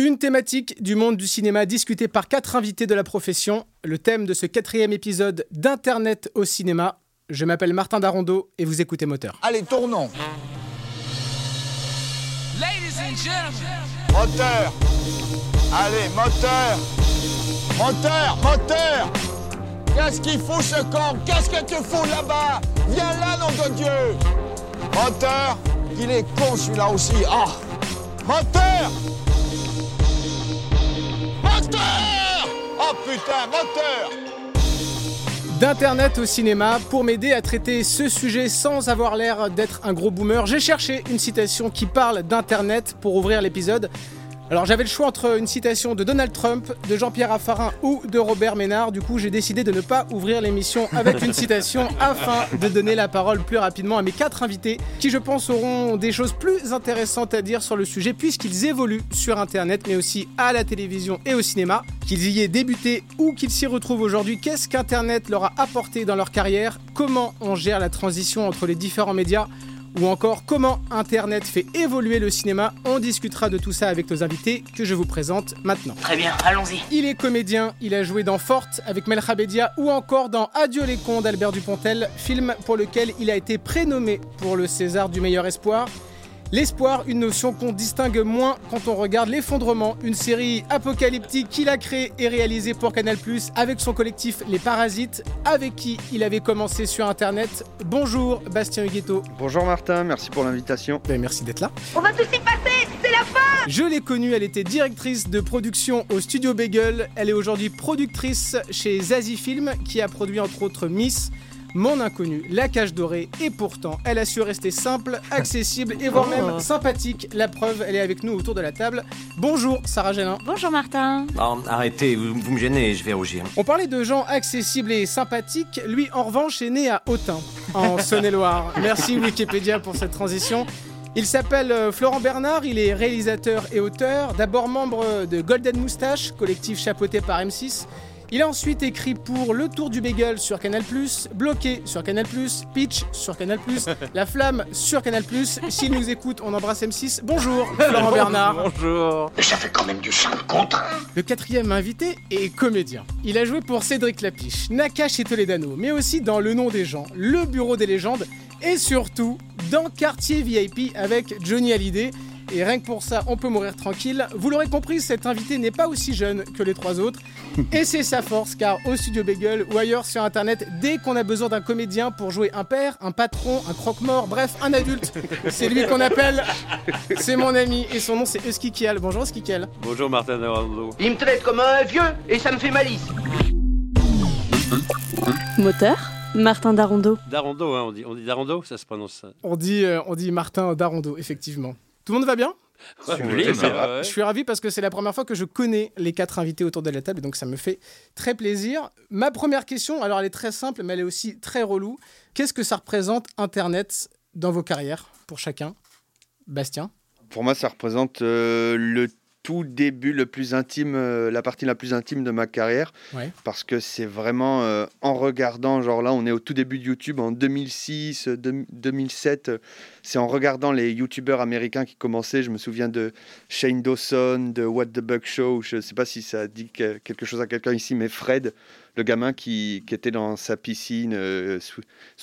Une thématique du monde du cinéma discutée par quatre invités de la profession. Le thème de ce quatrième épisode d'Internet au cinéma. Je m'appelle Martin Darondo et vous écoutez Moteur. Allez, tournons. Ladies and gentlemen, Moteur. Allez, moteur. Moteur, moteur. Qu'est-ce qu'il faut ce camp Qu'est-ce que tu fous là-bas? Viens là, nom de Dieu. Moteur. Il est con celui-là aussi. Ah. Moteur. Moteur. Oh putain, moteur. D'Internet au cinéma, pour m'aider à traiter ce sujet sans avoir l'air d'être un gros boomer, j'ai cherché une citation qui parle d'Internet pour ouvrir l'épisode. Alors j'avais le choix entre une citation de Donald Trump, de Jean-Pierre Raffarin ou de Robert Ménard. Du coup, j'ai décidé de ne pas ouvrir l'émission avec une citation afin de donner la parole plus rapidement à mes quatre invités qui, je pense, auront des choses plus intéressantes à dire sur le sujet puisqu'ils évoluent sur Internet mais aussi à la télévision et au cinéma. Qu'ils y aient débuté ou qu'ils s'y retrouvent aujourd'hui, qu'est-ce qu'Internet leur a apporté dans leur carrière? Comment on gère la transition entre les différents médias? Ou encore comment Internet fait évoluer le cinéma. On discutera de tout ça avec nos invités que je vous présente maintenant. Très bien, allons-y. Il est comédien, il a joué dans Forte avec Mel Khabedia ou encore dans Adieu les cons d'Albert Dupontel, film pour lequel il a été prénommé pour le César du meilleur espoir. L'espoir, une notion qu'on distingue moins quand on regarde L'effondrement, une série apocalyptique qu'il a créée et réalisée pour Canal+, avec son collectif Les Parasites, avec qui il avait commencé sur Internet. Bonjour Bastien Huguetto. Bonjour Martin, merci pour l'invitation. Ben, merci d'être là. On va tous y passer, c'est la fin Je l'ai connue, elle était directrice de production au studio Bagel. Elle est aujourd'hui productrice chez Zazie Film, qui a produit entre autres Miss, Mon Inconnu, La Cage Dorée, et pourtant, elle a su rester simple, accessible et voire même sympathique. La preuve, elle est avec nous autour de la table. Bonjour Sarah Génin. Bonjour Martin. Arrêtez, vous, vous me gênez, je vais rougir. On parlait de gens accessibles et sympathiques. Lui, en revanche, est né à Autun, en Saône-et-Loire. Merci Wikipédia pour cette transition. Il s'appelle euh, Florent Bernard, il est réalisateur et auteur, d'abord membre de Golden Moustache, collectif chapeauté par M6. Il a ensuite écrit pour Le Tour du Bagel sur Canal+, Bloqué sur Canal+, Pitch sur Canal+, La Flamme sur Canal+. S'il nous écoute, on embrasse M6. Bonjour Florent Bernard. Bonjour. Mais ça fait quand même du sang contre. Le quatrième invité est comédien. Il a joué pour Cédric Lapiche, Nakash et Toledano, mais aussi dans Le Nom des gens, Le Bureau des légendes et surtout dans Quartier VIP avec Johnny Hallyday. Et rien que pour ça, on peut mourir tranquille. Vous l'aurez compris, cet invité n'est pas aussi jeune que les trois autres. Et c'est sa force, car au studio Bagel ou ailleurs sur internet, dès qu'on a besoin d'un comédien pour jouer un père, un patron, un croque-mort, bref, un adulte, c'est lui qu'on appelle. C'est mon ami, et son nom c'est Husky Kiel. Bonjour Husky Kiel. Bonjour Martin Narando. Il me traite comme un vieux et ça me fait malice. Moteur Martin Darondo. Darondo, hein, on dit, on dit Darondo, ça se prononce ça. On dit, euh, on dit Martin Darondo, effectivement. Tout le monde va bien? Sublime, ça va. ouais. Je suis ravi parce que c'est la première fois que je connais les quatre invités autour de la table, et donc ça me fait très plaisir. Ma première question, alors elle est très simple, mais elle est aussi très relou. Qu'est-ce que ça représente Internet dans vos carrières, pour chacun? Bastien? Pour moi, ça représente euh, le tout début, le plus intime, euh, la partie la plus intime de ma carrière, Ouais. parce que c'est vraiment euh, en regardant, genre là, on est au tout début de YouTube en 2006, euh, deux- 2007. euh, c'est en regardant les YouTubeurs américains qui commençaient. Je me souviens de Shane Dawson, de What the Bug Show. Je ne sais pas si ça dit que- quelque chose à quelqu'un ici, mais Fred, le gamin qui, qui était dans sa piscine, euh,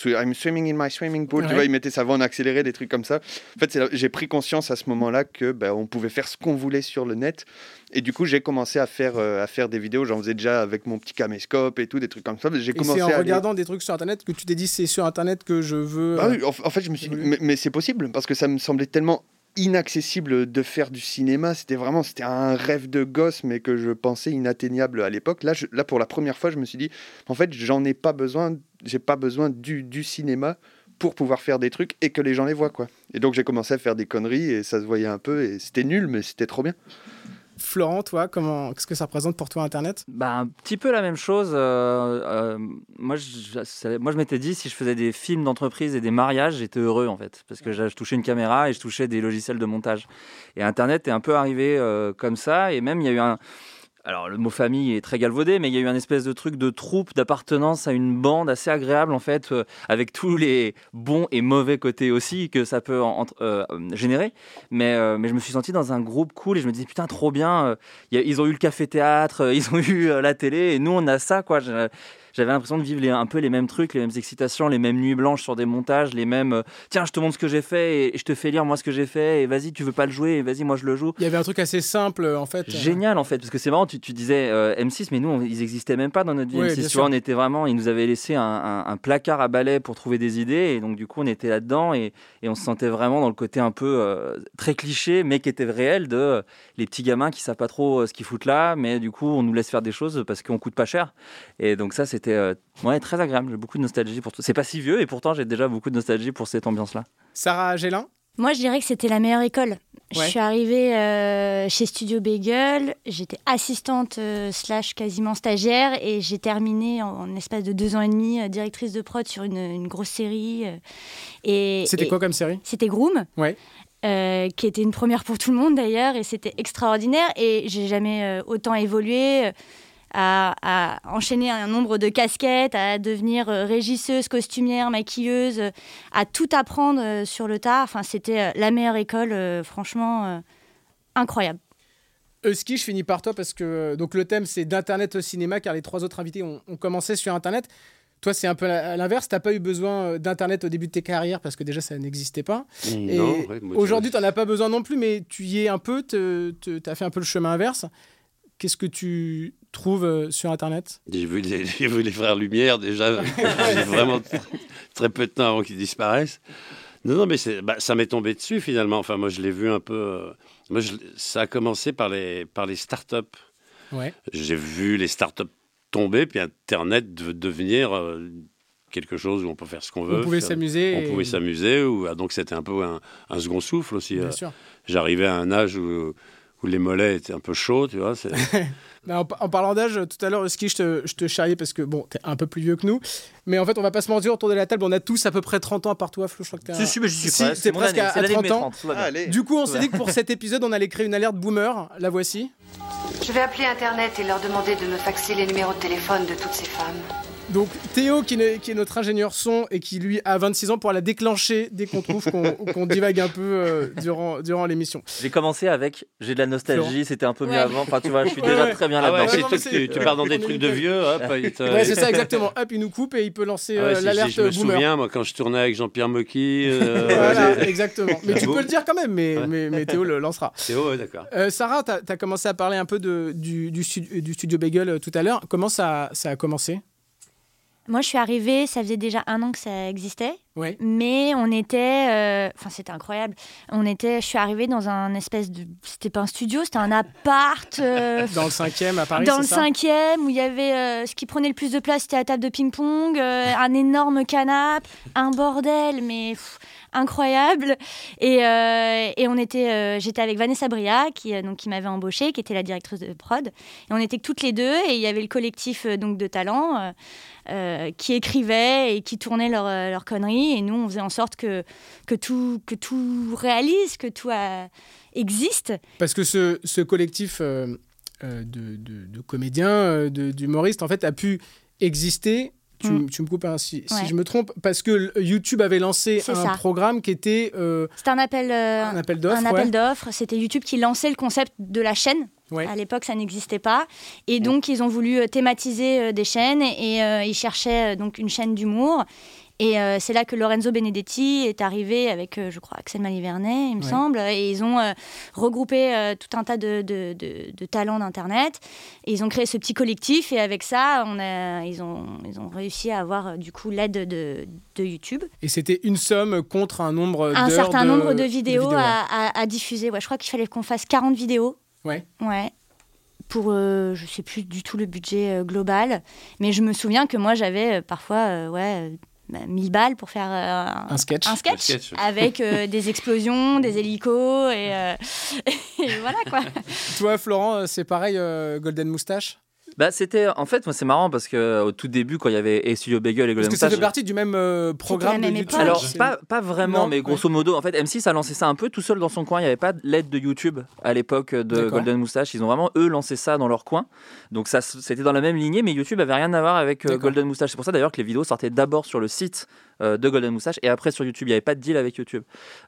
I'm swimming in my swimming pool. Ouais. Tu vois, il mettait sa voix en accéléré, des trucs comme ça. En fait, j'ai pris conscience à ce moment-là que ben, on pouvait faire ce qu'on voulait sur le net. Et du coup, j'ai commencé à faire, euh, à faire des vidéos. J'en faisais déjà avec mon petit caméscope et tout, des trucs comme ça. J'ai commencé en à aller- regardant des trucs sur Internet que tu t'es dit c'est sur Internet que je veux... Bah euh, en, en fait, je me suis dit, mais c'est possible parce que ça me semblait tellement inaccessible de faire du cinéma. C'était vraiment, c'était un rêve de gosse, mais que je pensais inatteignable à l'époque. Là, là, pour la première fois, je me suis dit, en fait, j'en ai pas besoin. J'ai pas besoin du, du cinéma pour pouvoir faire des trucs et que les gens les voient, quoi. Et donc, j'ai commencé à faire des conneries et ça se voyait un peu et c'était nul, mais c'était trop bien. Florent, toi, comment, qu'est-ce que ça représente pour toi Internet? Bah, un petit peu la même chose. euh, euh, moi, je, moi, je m'étais dit, si je faisais des films d'entreprise et des mariages, j'étais heureux, en fait. Parce que je, je touchais une caméra et je touchais des logiciels de montage. Et Internet est un peu arrivé euh, comme ça. Et même, il y a eu un... alors le mot famille est très galvaudé, mais il y a eu un espèce de truc de troupe, d'appartenance à une bande assez agréable en fait, euh, avec tous les bons et mauvais côtés aussi que ça peut entre- euh, générer. Mais, euh, je me suis senti dans un groupe cool et je me disais putain trop bien. euh, ils ont eu le café théâtre, euh, ils ont eu euh, la télé et nous on a ça quoi. Je- J'avais l'impression de vivre les- un peu les mêmes trucs, les mêmes excitations, les mêmes nuits blanches sur des montages, les mêmes. euh, Tiens, je te montre ce que j'ai fait et, et je te fais lire moi ce que j'ai fait et vas-y, tu veux pas le jouer et vas-y, moi je le joue. Il y avait un truc assez simple en fait. Génial en fait, parce que c'est marrant, tu, tu disais euh, M6, mais nous on- ils existaient même pas dans notre vie. Ouais, M6, bien tu sûr. vois, on était vraiment, ils nous avaient laissé un, un- un placard à balai pour trouver des idées, et donc du coup on était là-dedans et, et on se sentait vraiment dans le côté un peu euh, très cliché, mais qui était réel de euh, les petits gamins qui savent pas trop euh, ce qu'ils foutent là, mais du coup on nous laisse faire des choses parce qu'on coûte pas cher. Et donc ça c'était euh, ouais, très agréable, j'ai beaucoup de nostalgie pour tout. C'est pas si vieux, et pourtant j'ai déjà beaucoup de nostalgie pour cette ambiance-là. Sarah Gélin? Moi, je dirais que c'était la meilleure école. Je suis arrivée euh, chez Studio Bagel, j'étais assistante euh, slash quasiment stagiaire et j'ai terminé en, en espace de deux ans et demi euh, directrice de prod sur une, une grosse série. euh, et C'était et- quoi comme série? C'était Groom. Ouais. euh, qui était une première pour tout le monde d'ailleurs, et c'était extraordinaire. Et j'ai jamais euh, autant évolué, euh, à, à enchaîner un nombre de casquettes, à devenir euh, régisseuse, costumière, maquilleuse, euh, à tout apprendre euh, sur le tard. Enfin, c'était la meilleure école, franchement, incroyable. Husky, je finis par toi parce que donc le thème c'est d'internet au cinéma car les trois autres invités ont, ont commencé sur internet. Toi, c'est un peu à l'inverse. T'as pas eu besoin d'internet au début de tes carrières parce que déjà ça n'existait pas. Mm, Et non, ouais, moi, aujourd'hui, t'en as pas besoin non plus, mais tu y es un peu. Tu as fait un peu le chemin inverse. Qu'est-ce que tu trouves euh, sur internet? J'ai vu, les, j'ai vu les frères Lumière déjà, vraiment très, très peu de temps avant qu'ils disparaissent. Non, non, mais bah, ça m'est tombé dessus finalement. Enfin, moi, je l'ai vu un peu. euh, moi, je- ça a commencé par les, par les startups. Ouais. J'ai vu les startups tomber, puis Internet de- devenir euh, quelque chose où on peut faire ce qu'on veut. On pouvait s'amuser On et- pouvait s'amuser. ou- ah, Donc, c'était un peu un, un second souffle aussi. Bien euh. sûr. J'arrivais à un âge où, où les mollets étaient un peu chauds, tu vois. Bah, en, en parlant d'âge, tout à l'heure, je te, je te charriais parce que bon, t'es un peu plus vieux que nous. Mais en fait, on va pas se mentir autour de la table. On a tous à peu près 30 ans, à part toi, Flo. Je crois que t'es Si, un- si, mais j'y suis Si, presque. C'est presque année, à, c'est à l'année de 30 mes ans. 30, tout va bien. Ah, allez. Du coup, on s'est dit que pour cet épisode, on allait créer une alerte boomer. La voici. Je vais appeler Internet et leur demander de me faxer les numéros de téléphone de toutes ces femmes. Donc Théo, qui, est- qui est notre ingénieur son et qui lui a 26 ans, pourra la déclencher dès qu'on trouve qu'on divague un peu euh, durant, durant l'émission. J'ai commencé avec j'ai de la nostalgie, c'était un peu mieux Ouais. avant. Enfin, tu vois, je suis Ouais, déjà ouais. très bien Ah ouais, là-dedans. tu, tu pars dans des trucs de vieux. Hop, il te- Ouais, c'est ça exactement. Hop, il nous coupe et il peut lancer Ah euh, l'alerte je me boomer. souviens, moi, quand je tournais avec Jean-Pierre Mocky. euh, Voilà, exactement. Mais tu Bon. peux le dire quand même, mais, Ouais. mais, mais Théo le lancera. ouais, d'accord. Euh, Sarah, tu as, commencé à parler un peu de, du, du, stu- du studio Bagel euh, tout à l'heure. Comment ça, ça a commencé? Moi, je suis arrivée, ça faisait déjà un an que ça existait. Ouais. Mais on était, euh, enfin c'était incroyable. On était, je suis arrivée dans un espèce de, c'était pas un studio, c'était un appart euh, Dans le cinquième à Paris, dans le ça cinquième où il y avait euh, ce qui prenait le plus de place, c'était la table de ping-pong, un énorme canapé, un bordel, mais pff, incroyable. Et, et on était, j'étais avec Vanessa Bria qui donc qui m'avait embauchée, qui était la directrice de prod. Et on était que toutes les deux et il y avait le collectif donc de talents. qui écrivaient et qui tournaient leurs euh, leurs et nous on faisait en sorte que, que, tout, que tout réalise, que tout euh, existe. Parce que ce, ce collectif euh, euh, de, de- de comédiens, d'humoristes, en fait, a pu exister. Tu, Mm. tu me coupes hein, si, je me trompe, parce que YouTube avait lancé un ça. programme qui était euh, C'était un appel, euh, un appel d'offres. un ouais. appel d'offres. C'était YouTube qui lançait le concept de la chaîne. Ouais. À l'époque, ça n'existait pas. Et donc, ils ont voulu thématiser euh, des chaînes et ils cherchaient donc une chaîne d'humour. Et euh, c'est là que Lorenzo Benedetti est arrivé avec, euh, je crois, Axel Malivernet, il me Ouais. semble. Et ils ont euh, regroupé tout un tas de, de- de- de talents d'Internet. Et ils ont créé ce petit collectif. Et avec ça, on a, ils, ont, ils ont réussi à avoir, du coup, l'aide de, de YouTube. Et c'était une somme contre un nombre un certain nombre de vidéos, à, à- à diffuser. Ouais, je crois qu'il fallait qu'on fasse 40 vidéos. Ouais. Ouais. Pour, euh, je sais plus du tout le budget euh, global, mais je me souviens que moi j'avais euh, parfois ouais, 1000 balles pour faire euh, Un sketch. un sketch, Un sketch. avec euh, des explosions, des hélicos et, euh, et voilà quoi. Toi, Florent, c'est pareil, euh, Golden Moustache? Bah, c'était en fait, moi c'est marrant parce que au tout début, quand il y avait et Studio Bagel et Parce Golden que ça fait partie du même euh, programme de YouTube. Alors, pas, pas vraiment, Non, mais grosso modo, en fait, M6 a lancé ça un peu tout seul dans son coin. Il n'y avait pas l'aide de YouTube à l'époque de D'accord. Golden Moustache. Ils ont vraiment, eux, lancé ça dans leur coin. Donc, ça, c'était dans la même lignée, mais YouTube avait rien à voir avec euh. Golden Moustache. C'est pour ça d'ailleurs que les vidéos sortaient d'abord sur le site euh, de Golden Moustache et après sur YouTube. Il n'y avait pas de deal avec YouTube.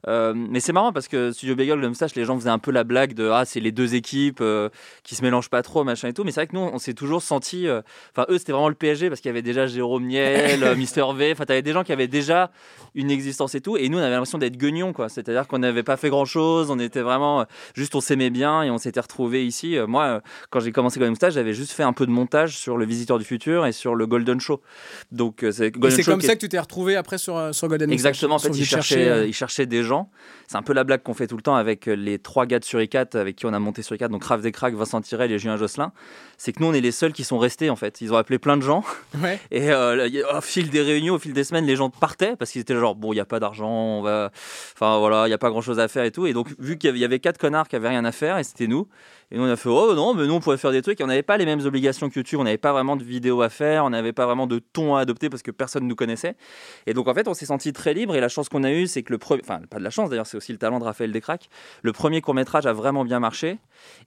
Euh, mais c'est marrant parce que Studio Bagel, Golden Moustache, les gens faisaient un peu la blague de Ah, c'est les deux équipes euh, qui se mélangent pas trop, machin et tout. Mais c'est vrai que nous, on s'est toujours senti. Enfin, eux, c'était vraiment le PSG parce qu'il y avait déjà Jérôme Niel, Mister V. Enfin, t'avais des gens qui avaient déjà une existence et tout. Et nous, on avait l'impression d'être guignons, quoi. C'est-à-dire qu'on n'avait pas fait grand-chose. On était vraiment. Juste, on s'aimait bien et on s'était retrouvés ici. Moi, quand j'ai commencé Golden Moustache, j'avais juste fait un peu de montage sur le Visiteur du Futur et sur le Golden Show. Donc, c'est comme ça que tu t'es retrouvé après sur, euh, sur Golden. Exactement, en fait, Sur- il cherchait, euh, il cherchait des gens. C'est un peu la blague qu'on fait tout le temps avec euh, les trois gars de Suricat avec qui on a monté Suricat, donc Raph Descraques, Vincent Tirel et Julien Josselin. C'est que nous, on est les seuls qui sont restés en fait. Ils ont appelé plein de gens Ouais. et euh, au fil des réunions, au fil des semaines, les gens partaient parce qu'ils étaient genre bon, il n'y a pas d'argent, on va, enfin voilà, il n'y a pas grand chose à faire et tout. Et donc, vu qu'il y avait- quatre connards qui avaient rien à faire et c'était nous. Et nous, on a fait oh non, mais nous, on pourrait faire des trucs. Et on n'avait pas les mêmes obligations que YouTube, on n'avait pas vraiment de vidéos à faire, on n'avait pas vraiment de ton à adopter parce que personne nous connaissait. Et donc en fait, on s'est senti très libre. Et la chance qu'on a eue, c'est que le premier, enfin pas de la chance d'ailleurs, c'est aussi le talent de Raphaël Descraques. Le premier court métrage a vraiment bien marché.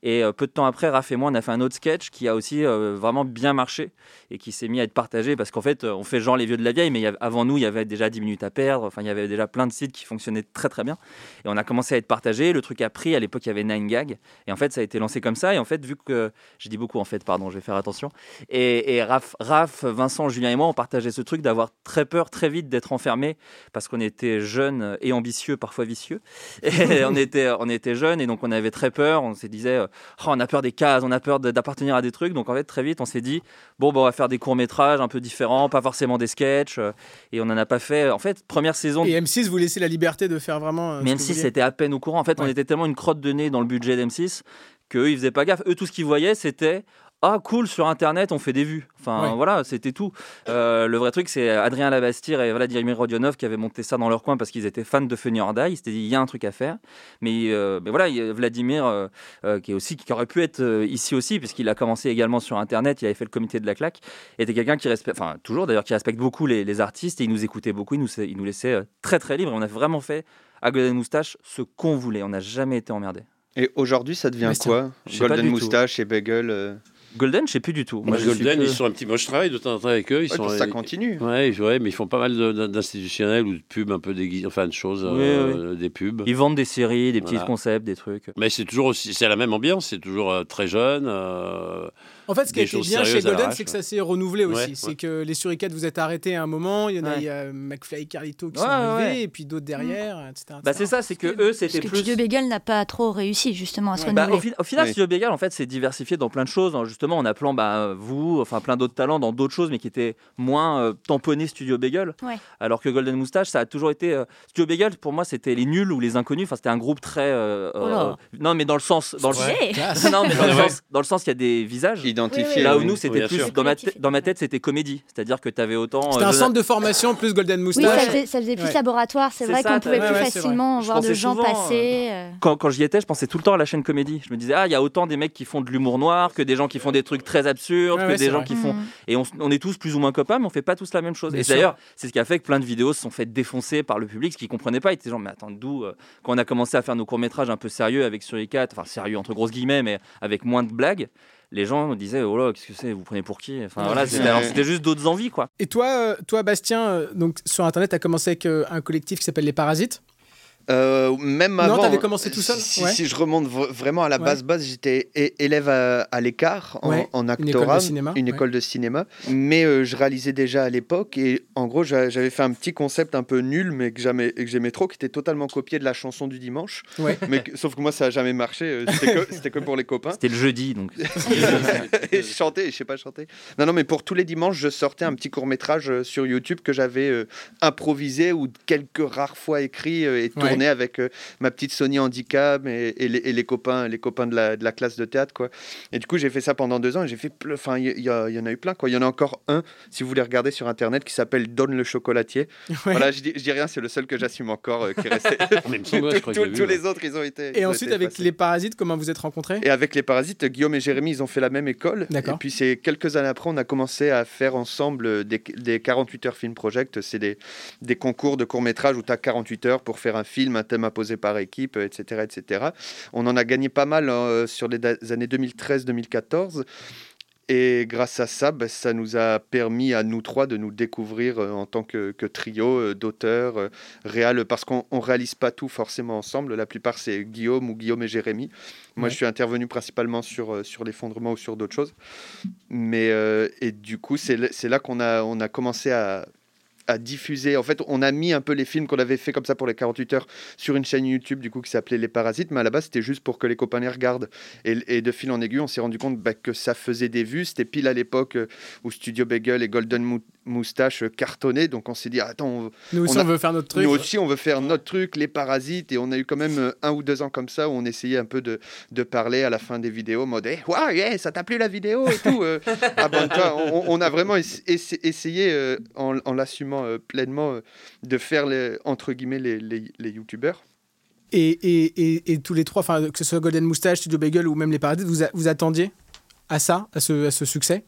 Et euh, peu de temps après, Raph et moi, on a fait un autre sketch qui a aussi euh, vraiment bien marché et qui s'est mis à être partagé parce qu'en fait, euh, on fait genre les vieux de la vieille, mais avant nous, il y avait déjà 10 minutes à perdre. Enfin, il y avait déjà plein de sites qui fonctionnaient très très bien. Et on a commencé à être partagé. Le truc a pris. À l'époque, il y avait 9gag. Et en fait, ça a été lancé comme ça. Et en fait, vu que j'ai dit beaucoup en fait, pardon, je vais faire attention. Et, et Raph, Raph, Vincent, Julien et moi, on partageait ce truc d'avoir très peur très vite d'être enfermé parce qu'on était jeunes et ambitieux, parfois vicieux. Et on était, on était jeunes et donc on avait très peur. On se disait, Oh, on a peur des cases, on a peur d'appartenir à des trucs. Donc en fait, très vite, on s'est dit, bon, bah, on va faire des courts métrages un peu différents, pas forcément des sketchs. Et on en a pas fait. En fait, première saison. Et M6 vous laissez la liberté de faire vraiment. euh, Mais ce que vous M6 voulez. c'était à peine au courant. En fait, on était tellement une crotte de nez dans le budget d'M6 qu'eux, ils faisaient pas gaffe. Eux, tout ce qu'ils voyaient, c'était ah cool sur internet on fait des vues enfin voilà c'était tout. Euh, le vrai truc c'est Adrien Labastire et Vladimir Rodionov qui avaient monté ça dans leur coin parce qu'ils étaient fans de Funny or Die. Ils s'étaient dit il y a un truc à faire. Mais, euh, mais voilà Vladimir euh, qui est aussi qui aurait pu être euh, ici aussi puisqu'il a commencé également sur internet il avait fait le comité de la claque était quelqu'un qui respecte enfin toujours d'ailleurs qui respecte beaucoup les, les artistes et il nous écoutait beaucoup il nous, il nous laissait très très libre et on a vraiment fait à Golden Moustache ce qu'on voulait. On n'a jamais été emmerdé Et aujourd'hui, ça devient quoi? Golden tout. Moustache et Bagel euh, Golden je sais plus du tout Moi, Golden, que- ils sont un petit. Moi, je travaille de temps en temps avec eux. Ils Ouais, sont, ça continue. Ouais, ouais, mais ils font pas mal d'institutionnels ou de pubs un peu déguisés, enfin de choses, euh, des pubs. Ils vendent des séries, des petits Voilà. concepts, des trucs. Mais c'est toujours aussi, c'est la même ambiance, c'est toujours euh, très jeune. euh, En fait, ce qui a choses bien chez Golden, c'est que ça s'est renouvelé aussi. Ouais, c'est ouais. que les suricates, vous êtes arrêtés à un moment. Il y en a, Ouais. il y a McFly et Carlito qui Ouais, sont arrivés, ouais. et puis d'autres derrière, etc. Bah etc. c'est ça, c'est que eux Parce c'était que plus. Studio Bagel n'a pas trop réussi justement à se Bah, renouveler. au, fi- au final. Studio Bagel, en fait, c'est diversifié dans plein de choses, hein, justement en appelant bah, vous, enfin plein d'autres talents dans d'autres choses, mais qui étaient moins euh, tamponnés Studio Bagel. Ouais. Alors que Golden Moustache, ça a toujours été. euh, Studio Bagel, pour moi, c'était les nuls ou les inconnus. Enfin, c'était un groupe très. euh, Oh euh, non, mais dans le sens. Dans le, Stylé. non, mais dans le sens, dans le sens, il y a des visages. Identifié. Oui, Là où oui. nous, c'était Oui, plus dans ma, dans ma tête, c'était comédie. C'est-à-dire que tu avais autant. C'était euh, un centre de formation plus Golden Oui, Moustache. ça faisait, ça faisait plus Ouais. laboratoire. C'est vrai qu'on pouvait plus facilement voir de gens passer. quand, quand j'y étais, je pensais tout le temps à la chaîne comédie. Je me disais, ah, il y a autant des mecs qui font de l'humour noir que des gens qui font des trucs très absurdes, Ouais, que ouais, des gens vrai. qui font. Mm. Et on, est tous plus ou moins copains, mais on fait pas tous la même chose. Bien et d'ailleurs, c'est ce qui a fait que plein de vidéos se sont faites défoncer par le public, ce qu'ils comprenaient pas. Ils étaient genre, mais attends, d'où euh, Quand on a commencé à faire nos courts-métrages un peu sérieux avec Suricat, enfin sérieux entre grosses guillemets, mais avec moins de blagues, les gens disaient, oh là, qu'est-ce que c'est Vous prenez pour qui? Enfin voilà, c'était juste d'autres envies, quoi. Et toi, euh, toi Bastien, euh, donc sur Internet, tu as commencé avec un collectif qui s'appelle Les Parasites? Euh, même Non, avant. t'avais commencé tout seul Si, Ouais. si je remonte vraiment à la Ouais. base base, j'étais élève à, à l'écart en, Ouais, en une école de actorat, cinéma, une ouais. école de cinéma. Mais euh, je réalisais déjà à l'époque et en gros j'a- j'avais fait un petit concept un peu nul mais que j'aimais que j'aimais trop, qui était totalement copié de la chanson du dimanche. Ouais. Mais que- sauf que moi ça a jamais marché. euh, C'était que, c'était que pour les copains. C'était le jeudi, donc. et je chantais, je sais pas chanter. Non, non, mais pour tous les dimanches, je sortais un petit court métrage sur YouTube que j'avais euh, improvisé ou quelques rares fois écrit et tourné tournais avec euh, ma petite Sony Handicap et, et les, et les copains, les copains de la, de la classe de théâtre, quoi. Et du coup, j'ai fait ça pendant deux ans. et J'ai fait, enfin, il y, en a eu plein, quoi. Il y en a encore un, si vous voulez regarder sur internet, qui s'appelle Donne le chocolatier. Voilà, je dis, je dis rien, c'est le seul que j'assume encore euh, qui est resté. Je que Tous- vu, ouais. les autres, ils ont été. Et ont ensuite, été avec effacés. les parasites, comment vous êtes rencontrés? Et avec les parasites, Guillaume et Jérémy, ils ont fait la même école. D'accord. Et puis c'est quelques années après, on a commencé à faire ensemble euh, des, des 48 heures film project. C'est des, des concours de court métrage où tu as 48 heures pour faire un film, un thème imposé par équipe, etc. etc. On en a gagné pas mal euh, sur les années 2013-2014. Et grâce à ça, bah, ça nous a permis à nous trois de nous découvrir euh, en tant que, que trio euh, d'auteurs, euh, réal, parce qu'on ne réalise pas tout forcément ensemble. La plupart, c'est Guillaume ou Guillaume et Jérémy. Moi, Ouais. je suis intervenu principalement sur, sur l'effondrement ou sur d'autres choses. Mais, et du coup, c'est là qu'on a, on a commencé à, à diffuser. En fait, on a mis un peu les films qu'on avait fait comme ça pour les 48 heures sur une chaîne YouTube du coup qui s'appelait Les Parasites, mais à la base c'était juste pour que les copains les regardent. Et, de fil en aiguille, on s'est rendu compte bah, que ça faisait des vues. C'était pile à l'époque euh, où Studio Bagel et Golden Mou- Moustache cartonnaient, donc on s'est dit attends, on- Nous aussi, on veut faire notre truc. nous aussi, on veut faire notre truc, les parasites, et on a eu quand même euh, un ou deux ans comme ça où on essayait un peu de, de parler à la fin des vidéos, en mode hey, ouais, yeah, ça t'a plu la vidéo et tout. euh, abonne-toi. on, on a vraiment ess- ess- essayé, euh, en, en l'assumant euh, pleinement, euh, de faire les, entre guillemets les, les, les youtubeurs. Et, et, et, et tous les trois, enfin, que ce soit Golden Moustache, Studio Bagel ou même les Parasites, vous, a- vous attendiez à ça, à ce, à ce succès?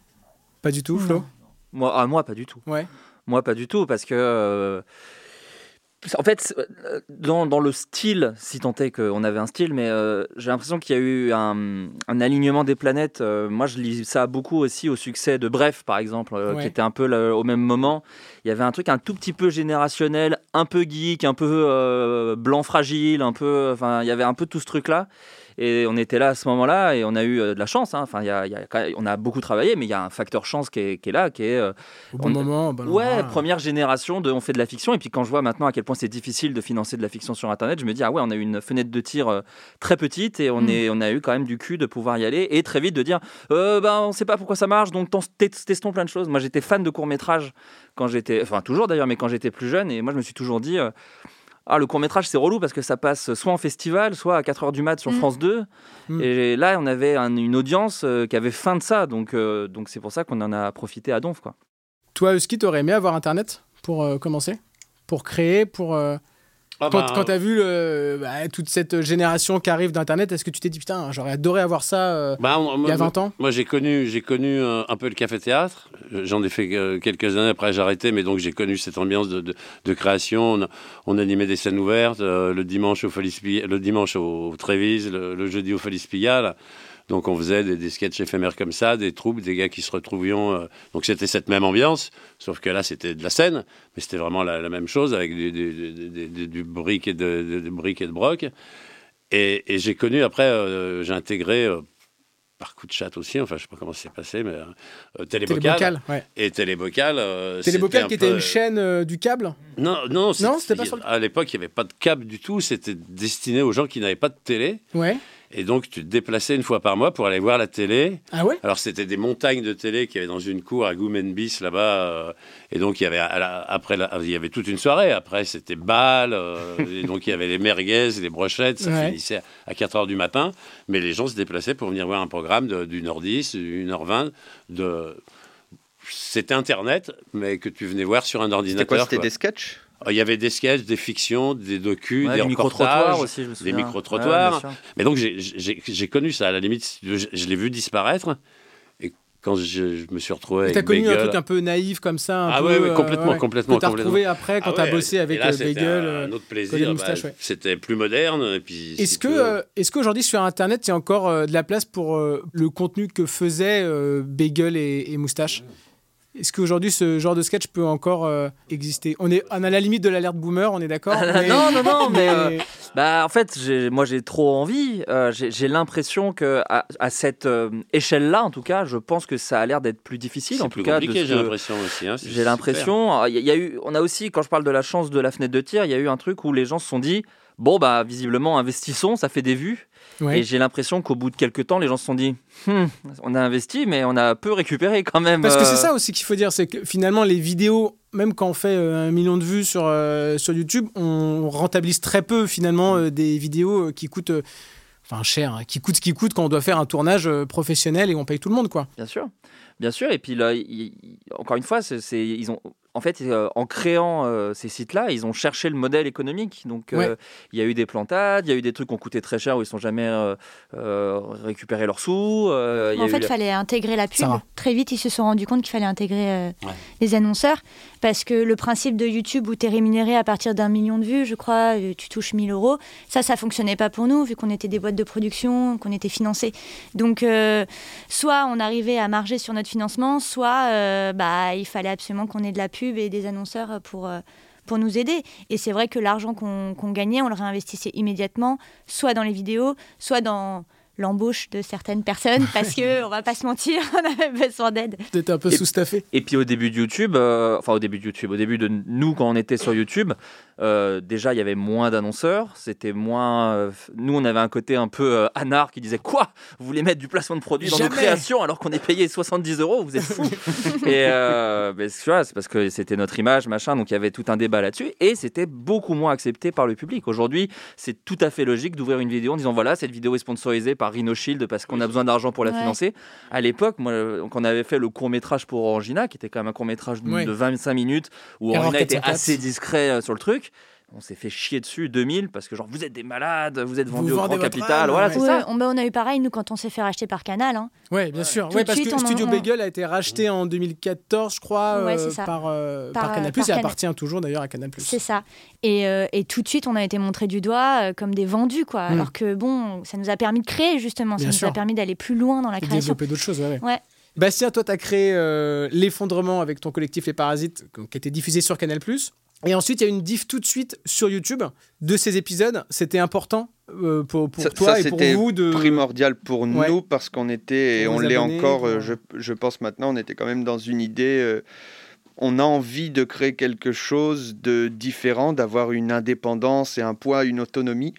Pas du tout, Flo? Moi, ah, moi, pas du tout. Ouais. Moi, pas du tout, parce que. euh, en fait, euh, dans, dans le style, si tant est qu'on avait un style, mais euh, j'ai l'impression qu'il y a eu un, un alignement des planètes. Euh, moi, je lis ça beaucoup aussi au succès de Bref, par exemple, Ouais. qui était un peu le- au même moment. Il y avait un truc un tout petit peu générationnel, un peu geek, un peu blanc fragile, un peu. Enfin, il y avait un peu tout ce truc-là. Et on était là à ce moment-là et on a eu euh, de la chance. hein. Enfin, y a, y a on a beaucoup travaillé, mais il y a un facteur chance qui est, qui est là, qui est. euh, Au bon on- moment, bon Ouais, endroit. première génération de on fait de la fiction. Et puis quand je vois maintenant à quel point c'est difficile de financer de la fiction sur Internet, je me dis, ah ouais, on a eu une fenêtre de tir euh, très petite et on, Mm. est, on a eu quand même du cul de pouvoir y aller. Et très vite de dire, euh, ben, on sait pas pourquoi ça marche, donc testons plein de choses. Moi j'étais fan de court-métrage quand j'étais, enfin toujours d'ailleurs, mais quand j'étais plus jeune. Et moi je me suis toujours dit, euh, ah, le court-métrage c'est relou parce que ça passe soit en festival, soit à 4h du mat sur Mm. France 2. Mm. Et là, on avait un- une audience euh, qui avait faim de ça. Donc euh, donc c'est pour ça qu'on en a profité à donf, quoi. Toi, Husky, t'aurais aimé avoir Internet pour euh, commencer? Pour créer Pour. euh, Ah Quand, bah, quand t'as vu le- bah, toute cette génération qui arrive d'Internet, est-ce que tu t'es dit putain, j'aurais adoré avoir ça euh, Bah, on- il y a moi- 20 ans Moi, j'ai connu, j'ai connu euh, un peu le café-théâtre. J'en ai fait euh, quelques années après, j'ai arrêté, mais donc j'ai connu cette ambiance de, de- de création. On, animait des scènes ouvertes euh, le dimanche au le dimanche au, au Trévise, le, le jeudi au Folies Pigalle. Donc on faisait des, des sketchs éphémères comme ça, des troupes, des gars qui se retrouvions. euh, donc c'était cette même ambiance, sauf que là c'était de la scène, mais c'était vraiment la, la même chose avec du, du, du- du- du- du brick et de, et de broc. Et, et j'ai connu après, euh, j'ai intégré euh, par coup de chat aussi, enfin je sais pas comment ça s'est passé, mais euh, Télébocal. Télébocal, ouais. Et Télébocal. euh, Télébocal qui était une chaîne euh, du câble? Non, non, Non, c'était pas sur le- À l'époque, il n'y avait pas de câble du tout. C'était destiné aux gens qui n'avaient pas de télé. Ouais. Et donc, tu te déplaçais une fois par mois pour aller voir la télé. Ah ouais? Alors, c'était des montagnes de télé qu'il y avait dans une cour à Goumenbis, là-bas. euh, et donc, il y avait, à la- après, la- il y avait toute une soirée. Après, c'était bal. euh, et donc, il y avait les merguez, les brochettes. Ça Ouais. finissait à 4 h du matin. Mais les gens se déplaçaient pour venir voir un programme de- d'une heure 10, une heure 20 de... C'était Internet, mais que tu venais voir sur un C'était ordinateur. quoi C'était quoi. des sketchs? Il y avait des sketchs, des fictions, des docus, Ouais, des reportages, aussi, je me des. Ouais, micro-trottoirs. Mais donc j'ai- connu ça, à la limite, je, je l'ai vu disparaître. Et quand je, je me suis retrouvé Et avec T'as connu un Bagel- truc un peu naïf comme ça un Ah peu, ouais, ouais, euh, complètement, ouais, complètement, Que t'as complètement. retrouvé après quand Ah t'as ouais, bossé avec là, euh, c'était Bagel. un, euh, un autre plaisir. Moustache, bah. C'était plus moderne. Et puis, Est-ce si que, tu euh, est-ce qu'aujourd'hui sur Internet il y a encore euh, de la place pour euh, le contenu que faisaient euh, Bagel et, et Moustache? Est-ce qu'aujourd'hui ce genre de sketch peut encore euh, exister? On, est, on a la limite de l'alerte boomer, on est d'accord mais- non, non, non, mais euh, bah, en fait, moi j'ai trop envie. euh, j'ai l'impression que à, à cette euh, échelle-là, en tout cas, je pense que ça a l'air d'être plus difficile. c'est En plus tout compliqué, j'ai l'impression aussi. hein, J'ai l'impression. Il y, a- il y a eu, on a aussi, quand je parle de la chance de la fenêtre de tir, il y a eu un truc où les gens se sont dit, bon, bah, visiblement, investissons, ça fait des vues. Ouais. Et j'ai l'impression qu'au bout de quelques temps, les gens se sont dit, Hmm, on a investi, mais on a peu récupéré quand même. Parce que euh, c'est ça aussi qu'il faut dire, c'est que finalement les vidéos, même quand on fait euh, un million de vues sur, euh, sur YouTube, on rentabilise très peu finalement euh, des vidéos qui coûtent, euh, enfin cher, hein, qui coûtent ce qui coûtent quand on doit faire un tournage professionnel et on paye tout le monde quoi. Bien sûr, bien sûr. Et puis là, il- encore une fois, c'est- ils ont, en fait, euh, en créant euh, ces sites-là, ils ont cherché le modèle économique. Donc, euh, Ouais. il y a eu des plantades, il y a eu des trucs qui ont coûté très cher où ils sont jamais euh, euh, récupéré leurs sous. euh, il y a En fait, la- il fallait intégrer la pub. Très vite, ils se sont rendus compte qu'il fallait intégrer euh, les annonceurs. Parce que le principe de YouTube où tu es rémunéré à partir d'un million de vues, je crois, euh, tu touches 1000 euros, ça, ça fonctionnait pas pour nous, vu qu'on était des boîtes de production, qu'on était financés. Donc, euh, soit on arrivait à marger sur notre financement, soit euh, bah, il fallait absolument qu'on ait de la pub et des annonceurs pour. pour nous aider. Et c'est vrai que l'argent qu'on qu'on gagnait, on le réinvestissait immédiatement, soit dans les vidéos, soit dans l'embauche de certaines personnes, parce que on va pas se mentir, on avait besoin d'aide. Peut-être un peu sous-staffé. Et puis au début de YouTube, euh, enfin au début de YouTube, au début de nous quand on était sur YouTube, euh, déjà il y avait moins d'annonceurs, c'était moins. euh, nous on avait un côté un peu euh, anard qui disait quoi? Vous voulez mettre du placement de produits dans nos créations alors qu'on est payé 70 euros? Vous êtes fous Et euh, ben, tu vois, c'est parce que c'était notre image, machin, donc il y avait tout un débat là-dessus et c'était beaucoup moins accepté par le public. Aujourd'hui, c'est tout à fait logique d'ouvrir une vidéo en disant voilà cette vidéo est sponsorisée par Rhino Shield parce qu'on a besoin d'argent pour la Ouais. financer. À l'époque, moi, quand on avait fait le court métrage pour Orangina, qui était quand même un court métrage de, de 25 minutes, où Orangina était 404. assez discret euh, sur le truc. On s'est fait chier dessus 2000 parce que genre vous êtes des malades, vous êtes Vous vendus au vendez grand capital, voilà ouais. c'est Ouais, ça. on, bah, on a eu pareil, nous, quand on s'est fait racheter par Canal. hein. Ouais, bien sûr. Tout Ouais, de parce suite, que Studio on- Bagel a été racheté en 2014, je crois, Ouais, euh, c'est ça. par, euh, par, Par, euh, Canal+, par et Canal. appartient toujours d'ailleurs à Canal+. C'est ça. Et, euh, et tout de suite, on a été montré du doigt euh, comme des vendus, quoi. Mm. Alors que, bon, ça nous a permis de créer, justement. Bien ça nous sûr. a permis d'aller plus loin dans la Et création. développer d'autres choses, ouais. ouais. Ouais. Bastien, toi, tu as créé euh, l'effondrement avec ton collectif Les Parasites, qui a été diffusé sur Canal+. Et ensuite, il y a une diff tout de suite sur YouTube de ces épisodes. C'était important euh, pour, pour Ça- toi ça, et pour c'était vous de... primordial pour Ouais. nous parce qu'on était, et on l'est encore, euh, je pense maintenant, on était quand même dans une idée. euh, on a envie de créer quelque chose de différent, d'avoir une indépendance et un poids, une autonomie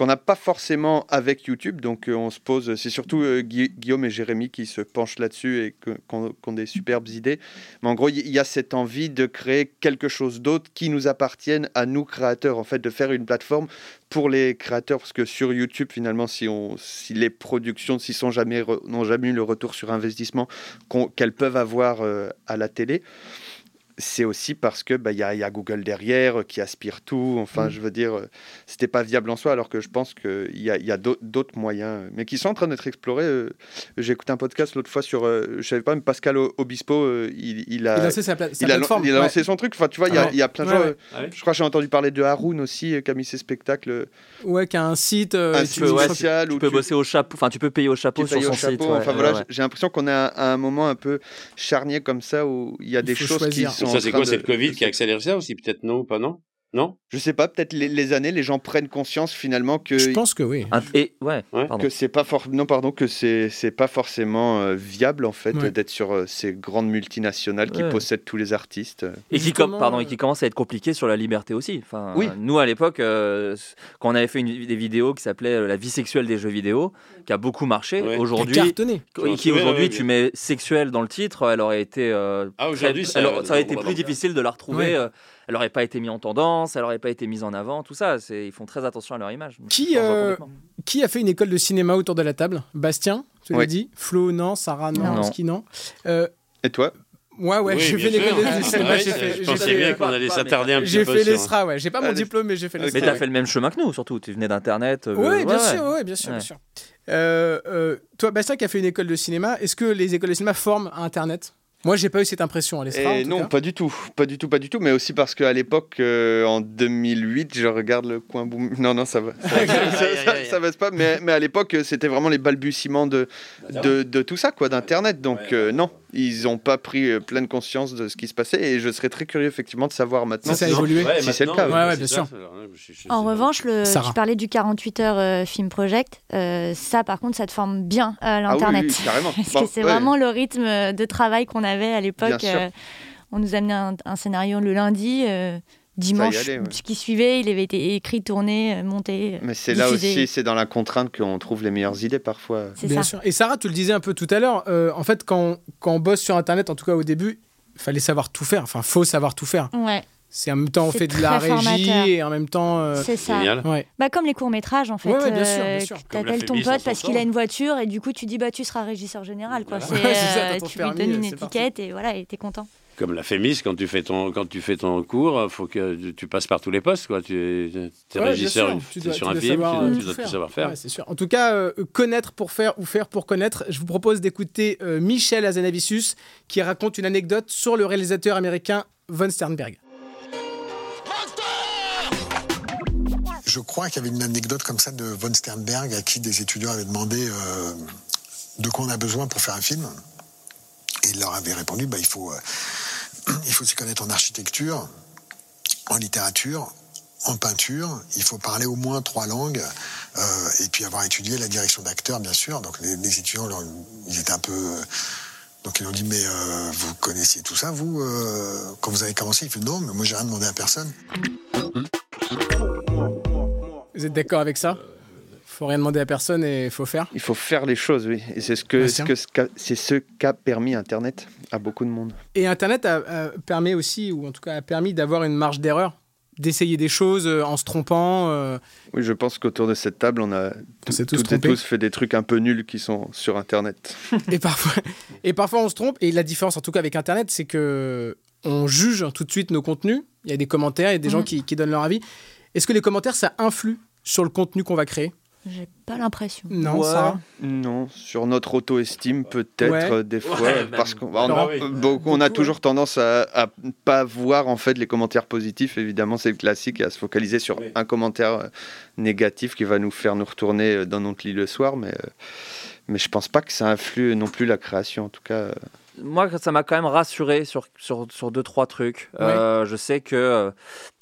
qu'on n'a pas forcément avec YouTube. Donc euh, on se pose, c'est surtout euh, Gui- Guillaume et Jérémy qui se penchent là-dessus et qui ont, des superbes idées. Mais en gros, il y a cette envie de créer quelque chose d'autre qui nous appartienne à nous créateurs, en fait, de faire une plateforme pour les créateurs, parce que sur YouTube, finalement, si, les productions n'ont jamais eu le retour sur investissement qu'elles peuvent avoir euh, à la télé, c'est aussi parce que bah, il y, y a Google derrière euh, qui aspire tout. Enfin, Mm. je veux dire, euh, c'était pas viable en soi, alors que je pense qu'il y a, il y a d'au- d'autres moyens, euh, mais qui sont en train d'être explorés. J'ai écouté un podcast l'autre fois sur, je savais pas, mais Pascal Obispo, il, il a, Il a lancé sa, pla- sa il a, plateforme. il a ouais. lancé son truc. Enfin, tu vois, il y a, Ouais. il y a plein de Ouais, gens. ouais. oui Je crois que j'ai entendu parler de Haroun aussi, qui a mis ses spectacles. Ouais, qui a un site... euh, un tu- site peux- ouais, social Tu où peux bosser au chapeau, enfin tu peux payer au chapeau sur son au site. chapeau. ouais, enfin ouais, voilà, ouais. j'ai l'impression qu'on est à, à un moment un peu charnier comme ça où il y a des choses choisir. qui sont. Ça, c'est quoi de- C'est le Covid qui a accéléré ça aussi Peut-être non ou pas non? Non? Je sais pas, peut-être les, les années, les gens prennent conscience finalement que Je pense que oui. Un- Et ouais, que c'est pas for- non pardon que c'est c'est pas forcément euh, viable en fait Ouais. d'être sur euh, ces grandes multinationales qui Ouais. possèdent tous les artistes. Et qui, Justement, com- pardon, euh, et qui commence à être compliqué sur la liberté aussi. Enfin, Oui. euh, nous, à l'époque, euh, quand on avait fait une, des vidéos qui s'appelait euh, La vie sexuelle des jeux vidéo, qui a beaucoup marché, Ouais. aujourd'hui, Qui qui aujourd'hui, ouais, tu mait sexuelle dans le titre, elle aurait été. euh, Ah, aujourd'hui, ça- ça aurait été plus le difficile de la retrouver. Elle n'aurait pas été mise en tendance, elle n'aurait pas été mise en avant, tout ça. C'est, ils font très attention à leur image. Qui, euh. Qui a fait une école de cinéma autour de la table? Bastien, tu l'as dit? Flo, non. Sarah, non. Non. Ski, non. Euh, Et toi? Ouais, ouais, Oui, j'ai fait une école sûr. de cinéma. J'ai fait, Je j'ai pensais fait- bien qu'on allait s'attarder un petit j'ai peu fait sur- l'ESRA, ouais. J'ai pas mon Allez. diplôme, mais j'ai fait Ok. Mais l'ESRA. t'as fait le même chemin que nous, surtout. Tu venais d'Internet. euh, Oui, bien ouais, sûr, ouais. ouais, bien sûr, bien sûr. Euh, euh, toi, Bastien, qui a fait une école de cinéma, est-ce que les écoles de cinéma forment à Internet? Moi, j'ai pas eu cette impression à Et tout non, cas. pas du tout, pas du tout, pas du tout, mais aussi parce qu'à l'époque, euh, en 2008, je regarde le coin boom. Non, non, ça va, ça, baisse pas. Mais, mais à l'époque, c'était vraiment les balbutiements de, de, de tout ça, quoi, d'Internet. Donc euh, non, ils n'ont pas pris euh, pleine conscience de ce qui se passait. Et je serais très curieux, effectivement, de savoir maintenant. Si ça a si- évolué. Ouais, Si c'est le cas, ouais. Ouais, ouais, c'est bien ça, sûr. ça, ouais, je- je sais En revanche, le, tu parlais du 48 heures euh, film project. euh, ça, par contre, ça te forme bien à Ah oui, l'internet. oui, carrément. Parce Bon, que c'est ouais. vraiment le rythme de travail qu'on avait à l'époque. Euh, on nous amenait un, un scénario le lundi. Euh, dimanche, allait, ouais. ce qui suivait, il avait été écrit, tourné, euh, monté. Mais c'est là aussi, c'est dans la contrainte qu'on trouve les meilleures idées parfois. Bien ça. sûr. Et Sarah, tu le disais un peu tout à l'heure, euh, en fait, quand, quand on bosse sur Internet, en tout cas au début, il fallait savoir tout faire. Enfin, faut savoir tout faire. Ouais, C'est en même temps, on fait de la régie formateur. et en même temps. euh, c'est ça. Génial. Ouais. Bah, comme les courts-métrages, en fait. Ouais, ouais, bien sûr, bien sûr. T'appelles ton pote parce qu'il a une voiture et du coup, tu dis, bah, tu seras régisseur général, quoi. Voilà. Ouais, ça, euh, tu lui donnes une parti. étiquette et voilà, et t'es content. Comme la Fémis, quand tu fais ton, quand tu fais ton cours, faut que tu- passes par tous les postes. Tu es, Ouais, régisseur Tu dois- sur tu un dois film, savoir, tu, euh, dois- tu tout dois tout savoir faire. Ouais, c'est sûr. En tout cas, euh, connaître pour faire ou faire pour connaître. Je vous propose d'écouter euh, Michel Azanavicius qui raconte une anecdote sur le réalisateur américain Von Sternberg. Je crois qu'il y avait une anecdote comme ça de Von Sternberg à qui des étudiants avaient demandé euh, de quoi on a besoin pour faire un film. Et il leur avait répondu bah, il, faut, euh, il faut s'y connaître en architecture, en littérature, en peinture. Il faut parler au moins trois langues euh, et puis avoir étudié la direction d'acteur, bien sûr. Donc les, étudiants, ils étaient un peu. euh, donc ils ont dit mais euh, vous connaissiez tout ça vous quand vous avez commencé? Il fait non mais moi j'ai rien demandé à personne. Vous êtes d'accord avec ça? Faut rien demander à personne et il faut faire. Il faut faire les choses, oui. Et c'est ce que, c'est ce qu'a permis Internet à beaucoup de monde. Et Internet a, a- permet aussi, ou en tout cas a permis d'avoir une marge d'erreur, d'essayer des choses euh, en se trompant. euh, Oui, je pense qu'autour de cette table, on a On tous toutes et tous fait des trucs un peu nuls qui sont sur Internet. et, parfois, et parfois on se trompe. Et la différence, en tout cas avec Internet, c'est que on juge tout de suite nos contenus. Il y a des commentaires, il y a des gens Mhm. qui, qui donnent leur avis. Est-ce que les commentaires, ça influe sur le contenu qu'on va créer? J'ai pas l'impression. Non, Ouais. Sarah Non, sur notre auto-estime peut-être Ouais. euh, des fois, Ouais, parce qu'on bah, on Ah a, oui. beaucoup- on a Beaucoup, toujours tendance à, à pas voir en fait les commentaires positifs. Évidemment, c'est le classique et à se focaliser sur Oui. un commentaire euh, négatif qui va nous faire nous retourner euh, dans notre lit le soir, mais mais je pense pas que ça influe non plus la création. En tout cas, Moi, ça m'a quand même rassuré sur, sur, sur deux, trois trucs. Euh, je sais que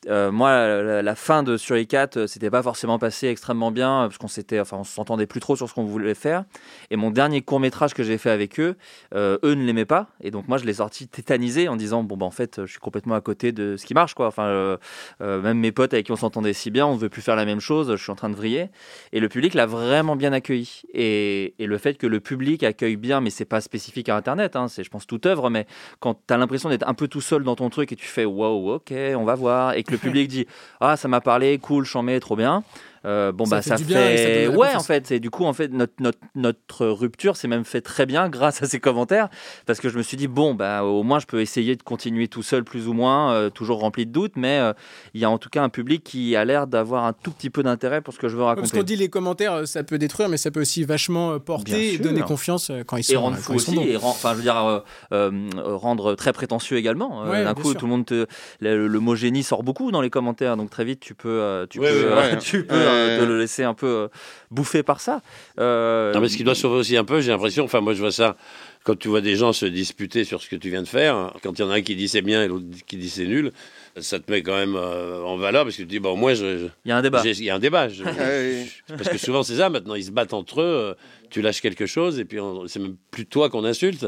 euh, moi, la, fin de Suricat, euh, c'était pas forcément passé extrêmement bien, euh, parce qu'on s'était, enfin, on s'entendait plus trop sur ce qu'on voulait faire. Et mon dernier court métrage que j'ai fait avec eux, euh, eux ne l'aimaient pas. Et donc, moi, je l'ai sorti tétanisé en disant Bon, bah, en fait, je suis complètement à côté de ce qui marche, quoi. Enfin, même mes potes avec qui on s'entendait si bien, on ne veut plus faire la même chose, je suis en train de vriller. Et le public l'a vraiment bien accueilli. Et, et le fait que le public accueille bien, mais c'est pas spécifique à Internet, hein, c'est, je pense, toute œuvre, mais quand tu as l'impression d'être un peu tout seul dans ton truc et tu fais wow, ok, on va voir, le public dit ah, ça m'a parlé, cool, j'en trop bien. Euh, bon Ça bah fait ça fait ouais en fait et du coup en fait notre, notre, notre rupture s'est même fait très bien grâce à ces commentaires parce que je me suis dit bon bah au moins je peux essayer de continuer tout seul plus ou moins euh, toujours rempli de doutes mais euh, il y a en tout cas un public qui a l'air d'avoir un tout petit peu d'intérêt pour ce que je veux Parce raconter qu'on dit les commentaires, ça peut détruire, mais ça peut aussi vachement porter et donner confiance quand ils sont et rendre fou sont aussi et rend- enfin je veux dire euh, euh, rendre très prétentieux également Euh, Ouais, d'un coup sûr. tout le monde te le, le mot génie sort beaucoup dans les commentaires donc très vite tu peux tu Ouais, peux, ouais, ouais. tu peux Ouais. Euh, te le laisser un peu euh, bouffer par ça Euh, Non, mais ce qui doit sauver aussi un peu, j'ai l'impression, enfin moi je vois ça, quand tu vois des gens se disputer sur ce que tu viens de faire, quand il y en a un qui dit c'est bien et l'autre qui dit c'est nul, ça te met quand même euh, en valeur parce que tu te dis, bon, moi, je- je- il y a un débat il y a un débat. Je- je- parce que souvent c'est ça, maintenant ils se battent entre eux, tu lâches quelque chose et puis c'est même plus toi qu'on insulte,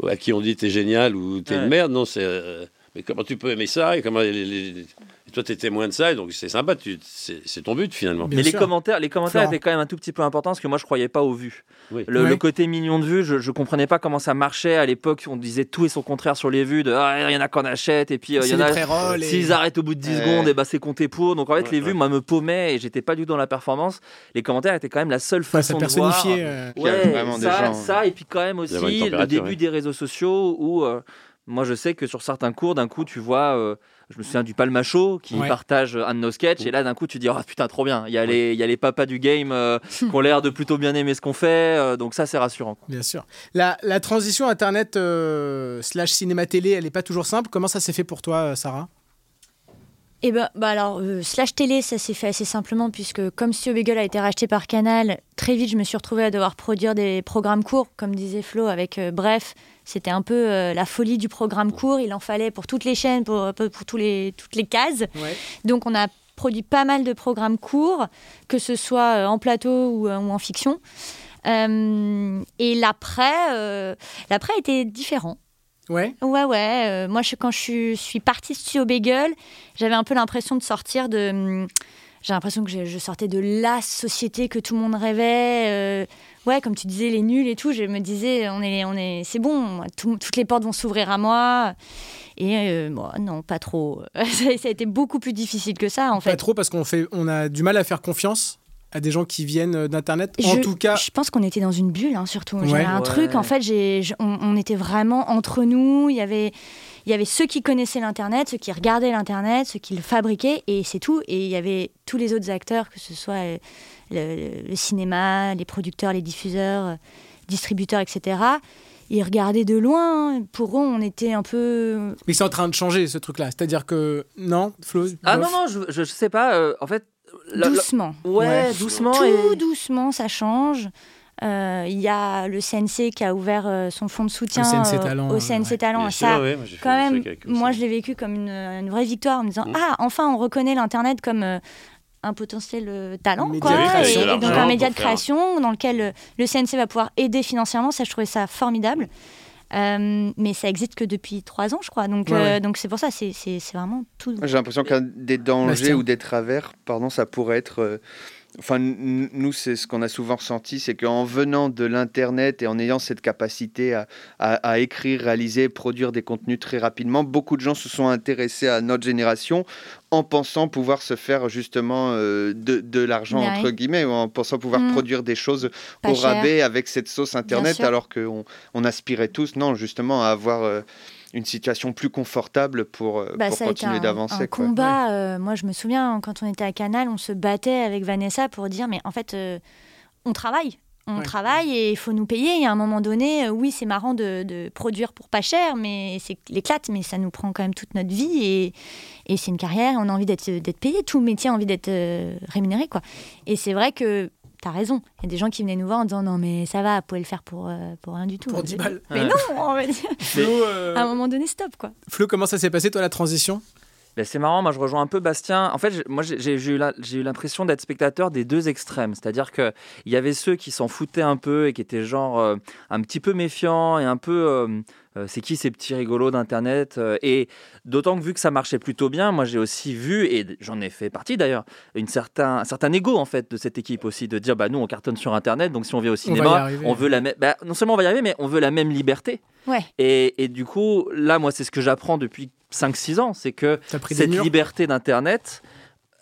ou à qui on dit t'es génial ou t'es Ouais. une merde, non, c'est. euh, mais comment tu peux aimer ça et comment les- les- et toi t'es témoin de ça et donc c'est sympa, tu- c'est c'est ton but finalement. Bien mais les commentaires, les commentaires Florent. étaient quand même un tout petit peu importants parce que moi je croyais pas aux vues. Oui. Le, côté million de vues, je, je comprenais pas comment ça marchait à l'époque. On disait tout et son contraire sur les vues. De ah, il y en a qu'on achète et puis euh, il y en a. et- S'ils arrêtent au bout de 10 Ouais. secondes, et bah c'est compté pour. Donc en fait, Ouais, les vues, ouais. moi, me paumaient et j'étais pas du tout dans la performance. Les commentaires étaient quand même la seule Ouais, ça façon de voir. euh, qu'il y a Ouais, vraiment des ça, gens- ça, et puis quand même aussi le début ouais. des réseaux sociaux où euh, moi je sais que sur certains cours, d'un coup, tu vois, euh, je me souviens du Palmacho qui Ouais. partage un de nos sketchs, et là d'un coup tu dis, oh putain, trop bien, il y, a les- il y a les papas du game euh, qui ont l'air de plutôt bien aimer ce qu'on fait, euh, donc ça c'est rassurant. Bien sûr. La, la transition Internet euh, slash cinéma-télé, elle n'est pas toujours simple. Comment ça s'est fait pour toi, euh, Sarah? Et ben, bah alors, euh, slash télé, ça s'est fait assez simplement, puisque comme Studio Beagle a été racheté par Canal, très vite, je me suis retrouvée à devoir produire des programmes courts, comme disait Flo, avec euh, Bref. C'était un peu euh, la folie du programme court. Il en fallait pour toutes les chaînes, pour, pour, pour tous les, toutes les cases. Ouais. Donc, on a produit pas mal de programmes courts, que ce soit euh, en plateau ou, euh, ou en fiction. Et l'après, l'après était différent. Ouais. Ouais, ouais. euh, moi, je, quand je suis, suis partie Studio Bagel, j'avais un peu l'impression de sortir de. hum, J'ai l'impression que je, je sortais de la société que tout le monde rêvait. euh, ouais, comme tu disais, les nuls et tout. Je me disais, on est, on est, c'est bon. tout- toutes les portes vont s'ouvrir à moi. Et euh, moi, non, pas trop. ça, ça a été beaucoup plus difficile que ça, en fait. Pas trop parce qu'on fait, on a du mal à faire confiance à des gens qui viennent euh, d'internet. En je, tout cas, je pense qu'on était dans une bulle, hein, surtout. Ouais. J'avais un Ouais. truc, en fait, j'ai, on, on était vraiment entre nous. Il y avait, il y avait ceux qui connaissaient l'internet, ceux qui regardaient l'internet, ceux qui le fabriquaient, et c'est tout. Et il y avait tous les autres acteurs, que ce soit euh, le, le cinéma, les producteurs, les diffuseurs, euh, distributeurs, etc. Ils regardaient de loin. Pour eux, on était un peu. mais c'est en train de changer ce truc-là. C'est-à-dire que non, Flo. Ah non, non, je, je, sais pas. euh, en fait. la- la- doucement. Ouais, Ouais. doucement. Tout et- doucement, ça change. Euh, Il y a le CNC qui a ouvert euh, son fonds de soutien Le CNC euh, Talent, au CNC ouais. Talent. Bien ça, sûr, ouais, moi, quand même, moi, je l'ai vécu comme une, une vraie victoire en me disant Ah, enfin, on reconnaît l'Internet comme euh, un potentiel euh, talent. Quoi, et, donc, un média de création dans lequel euh, le CNC va pouvoir aider financièrement. Ça, je trouvais ça formidable. Euh, mais ça existe que depuis trois ans, je crois. Donc, Ouais, euh, ouais. donc c'est pour ça, c'est c'est- c'est vraiment tout. J'ai l'impression qu'un des dangers Bastien. ou des travers, pardon, ça pourrait être. Enfin, nous, c'est ce qu'on a souvent ressenti, c'est qu'en venant de l'Internet et en ayant cette capacité à, à- à écrire, réaliser, produire des contenus très rapidement, beaucoup de gens se sont intéressés à notre génération en pensant pouvoir se faire justement euh, de, de l'argent, Ouais. entre guillemets, ou en pensant pouvoir Mm. produire des choses Pas au cher. rabais avec cette sauce Internet, alors qu'on on aspirait tous, non, justement, à avoir euh, une situation plus confortable pour, euh, Bah, pour ça a été continuer un, d'avancer. un quoi. combat. euh, moi, je me souviens, quand on était à Canal, on se battait avec Vanessa pour dire, mais en fait, euh, on travaille. On Ouais. travaille et il faut nous payer. Et à un moment donné, oui, c'est marrant de, de produire pour pas cher, mais c'est l'éclate, mais ça nous prend quand même toute notre vie. Et, et c'est une carrière, on a envie d'être d'être payé. Tout métier a envie d'être euh, rémunéré. quoi. Et c'est vrai que tu as raison. Il y a des gens qui venaient nous voir en disant, non, mais ça va, vous pouvez le faire pour, euh, pour rien du tout. Pour 10 balles. Mais Ouais. non, on va dire. Flo, euh, À un moment donné, stop. quoi. Flo, comment ça s'est passé toi la transition? Ben, c'est marrant, moi je rejoins un peu Bastien. En fait, j'ai- moi j'ai eu la- j'ai eu l'impression d'être spectateur des deux extrêmes. C'est-à-dire qu'il y avait ceux qui s'en foutaient un peu et qui étaient genre euh, un petit peu méfiants et un peu c'est qui ces petits rigolos d'Internet euh, Et d'autant que vu que ça marchait plutôt bien, moi j'ai aussi vu, et j'en ai fait partie d'ailleurs, une certain, un certain ego en fait de cette équipe aussi, de dire bah nous on cartonne sur Internet, donc si on vient au cinéma, on veut la même. bah, non seulement on va y arriver, mais on veut la même liberté. Ouais. Et, et du coup, là, moi, c'est ce que j'apprends depuis 5-6 ans, c'est que cette liberté d'Internet,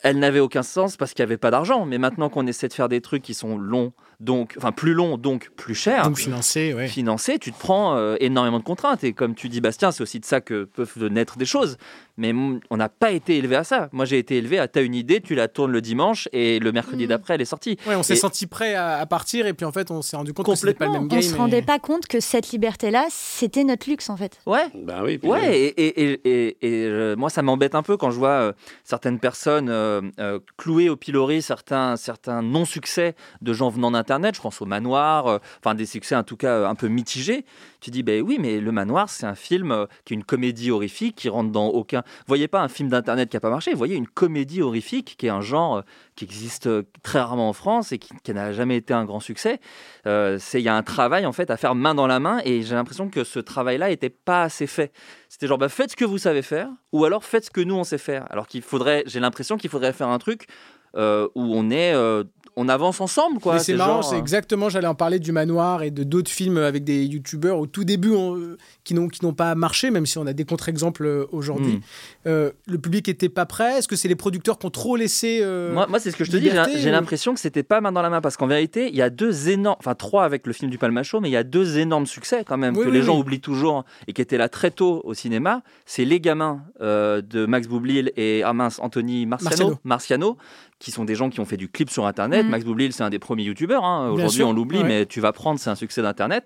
elle n'avait aucun sens parce qu'il n'y avait pas d'argent. Mais maintenant qu'on essaie de faire des trucs qui sont longs, donc, enfin plus longs, donc plus chers, Donc financé, ouais. financés, tu te prends euh, énormément de contraintes. Et comme tu dis, Bastien, c'est aussi de ça que peuvent naître des choses. Mais on n'a pas été élevé à ça. Moi, j'ai été élevé à t'as une idée, tu la tournes le dimanche et le mercredi Mm. d'après, elle est sortie. Ouais, on s'est Et- senti prêt à, à partir et puis en fait on s'est rendu compte que c'était pas le même On game. se et- rendait pas compte que cette liberté-là, c'était notre luxe en fait. Ouais. Ben oui. Ouais, et, et, et, et- et, euh, moi ça m'embête un peu quand je vois euh, certaines personnes euh, euh, clouer au pilori certains, certains non-succès de gens venant d'Internet, je pense au Manoir, euh, enfin des succès en tout cas euh, un peu mitigés. Tu dis, ben oui, mais Le Manoir c'est un film euh, qui est une comédie horrifique qui rentre dans aucun... Voyez pas un film d'Internet qui a pas marché, voyez une comédie horrifique qui est un genre qui existe très rarement en France et qui, n'a jamais été un grand succès. C'est il y a un travail en fait à faire main dans la main et j'ai l'impression que ce travail-là était pas assez fait. C'était genre bah, faites ce que vous savez faire ou alors faites ce que nous on sait faire. Alors qu'il faudrait, j'ai l'impression qu'il faudrait faire un truc où on est, on avance ensemble quoi. C'est marrant, genre, c'est euh, exactement, j'allais en parler du manoir et de d'autres films avec des youtubeurs au tout début on- euh, qui n'ont pas marché, même si on a des contre-exemples euh, aujourd'hui. Hmm. Euh, le public était pas prêt. Est-ce que c'est les producteurs qui ont trop laissé euh, Moi, moi, c'est ce que je te dis. liberté, J'ai j'ai ou- l'impression que c'était pas main dans la main parce qu'en vérité, il y a deux énormes, enfin trois avec le film du Palmacho, mais il y a deux énormes succès quand même Oui, que oui, les gens oublient toujours et qui étaient là très tôt au cinéma. C'est Les Gamins euh, de Max Boublil et ah mince, Anthony Marciano, Marciano. Marciano, qui sont des gens qui ont fait du clip sur Internet. Mhm. Max Boublil, c'est un des premiers youtubeurs. hein. Aujourd'hui, on l'oublie, ouais. mais tu vas prendre, c'est un succès d'Internet.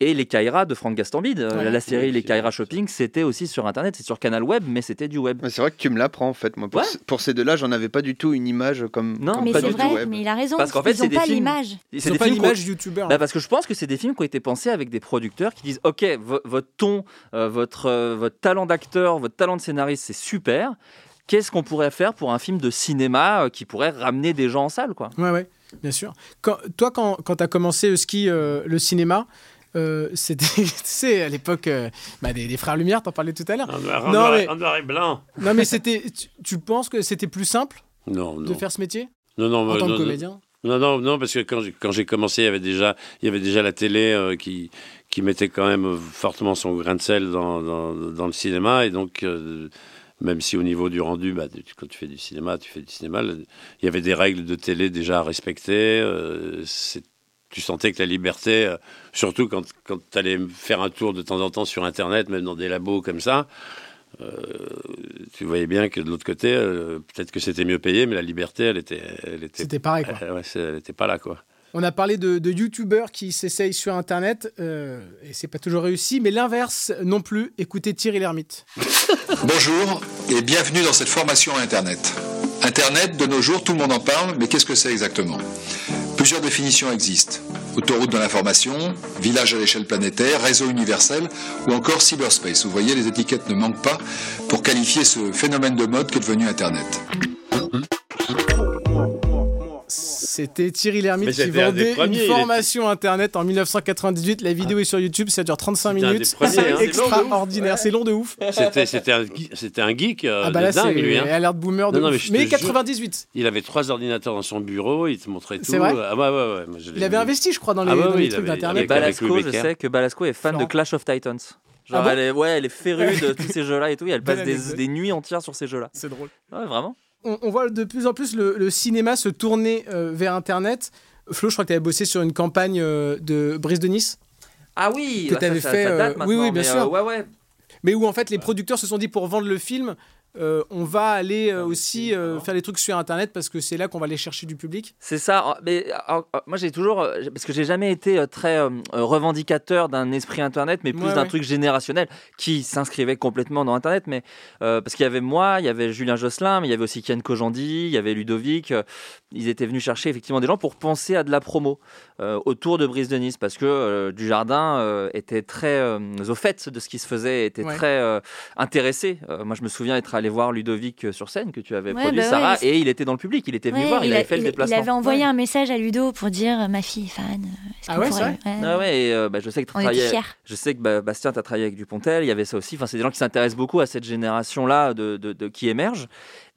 Et Les Kaira de Franck Gastambide. Euh, Ouais. La série Les Kaira Shopping, c'était aussi sur Internet. C'est sur Canal Web, mais c'était du web. Mais C'est vrai que tu me l'apprends en fait. Moi, pour, Ouais. ce- pour ces deux-là, j'en avais pas du tout une image comme. Non, comme Mais c'est vrai, web. mais il a raison. Parce qu'en fait, ils c'est des pas l'image. Ils C'est pas l'image youtubeur. Bah, parce que je pense que c'est des films qui ont été pensés avec des producteurs qui disent Ok, vo- votre ton, euh, votre, euh, votre talent d'acteur, votre talent de scénariste, c'est super. Qu'est-ce qu'on pourrait faire pour un film de cinéma euh, qui pourrait ramener des gens en salle quoi? Ouais, ouais, bien sûr. Quand, toi, quand, quand tu as commencé le ski, euh, le cinéma, euh, c'était, tu sais, à l'époque euh, bah, des, des frères Lumière, t'en parlais tout à l'heure. En noir, en non, noir- mais, et blanc. non, mais c'était, tu, tu penses que c'était plus simple Non, de non. faire ce métier? Non, non, en mais tant que non, comédien? Non, non, non, parce que quand j'ai, quand j'ai commencé, il y avait déjà, il y avait déjà la télé euh, qui, qui mettait quand même fortement son grain de sel dans, dans, dans le cinéma. Et donc, euh, même si au niveau du rendu, bah, quand tu fais du cinéma, tu fais du cinéma, il y avait des règles de télé déjà à respecter. euh, tu sentais que la liberté, euh, surtout quand, quand tu allais faire un tour de temps en temps sur Internet, même dans des labos comme ça, euh, tu voyais bien que de l'autre côté, peut-être que c'était mieux payé, mais la liberté, elle était. Elle était C'était pareil, quoi. ouais, elle n'était pas là, quoi. On a parlé de, de youtubeurs qui s'essayent sur Internet, euh, et c'est pas toujours réussi, mais l'inverse non plus. Écoutez Thierry Lhermitte. Bonjour et bienvenue dans cette formation Internet. Internet, de nos jours, tout le monde en parle, mais qu'est-ce que c'est exactement? Plusieurs définitions existent. Autoroute de l'information, village à l'échelle planétaire, réseau universel ou encore cyberspace. Vous voyez, les étiquettes ne manquent pas pour qualifier ce phénomène de mode qu'est devenu Internet. C'était Thierry Lhermitte qui un vendait premiers, une formation Internet en 1998. La vidéo est sur YouTube, ça dure 35 C'était un des minutes. C'est hein. extraordinaire, c'est long de ouf. C'était, c'était, un, geek- c'était un geek euh, Ah bah là, dingue, lui. Hein. à l'air de boomer de Non, non, mais ouf. je te Mais jure. 98. Il avait trois ordinateurs dans son bureau, il te montrait tout. C'est vrai Ah ouais, ouais. Il avait investi, je crois, dans les, Ah dans les il trucs avait- d'Internet. Balasco, je sais que Balasco est fan de Clash of Titans. Genre, Ah bon elle est, ouais, elle est férue de tous ces jeux-là et tout. et elle passe des, des nuits entières sur ces jeux-là. C'est drôle. Ouais, vraiment. On, on voit de plus en plus le, le cinéma se tourner euh, vers Internet. Flo, je crois que tu avais bossé sur une campagne euh, de Brise de Nice. Ah oui, Que bah, ça- fait, ça date euh, oui, oui, bien mais, sûr. euh, ouais, ouais. Mais où en fait les producteurs se sont dit pour vendre le film, euh, on va aller euh, aussi euh, faire des trucs sur Internet parce que c'est là qu'on va aller chercher du public. C'est ça. Ah, Mais alors, euh, moi, j'ai toujours, parce que j'ai jamais été très revendicateur d'un esprit Internet, mais plus Ouais, d'un ouais. truc générationnel qui s'inscrivait complètement dans Internet. Mais parce qu'il y avait moi, il y avait Julien Josselin, mais il y avait aussi Kian Kojandi, il y avait Ludovic. ils étaient venus chercher effectivement des gens pour penser à de la promo autour de Brise de Nice, parce que Dujardin euh, était très au fait de ce qui se faisait, était Ouais. très intéressé. Moi, je me souviens être allé voir Ludovic euh, sur scène que tu avais Ouais, produit, bah Sarah, et il était dans le public. Il était venu Ouais, voir, il, a- avait fait le déplacement. Il avait envoyé un message à Ludo pour dire euh, ma fille est fan. euh, est-ce Ah ouais, c'est ouais. Ah ouais, et euh, bah, je sais que tu. Je sais que bah, Bastien, tu as travaillé avec Dupontel, il y avait ça aussi. Enfin, c'est des gens qui s'intéressent beaucoup à cette génération-là de, de- de- qui émerge.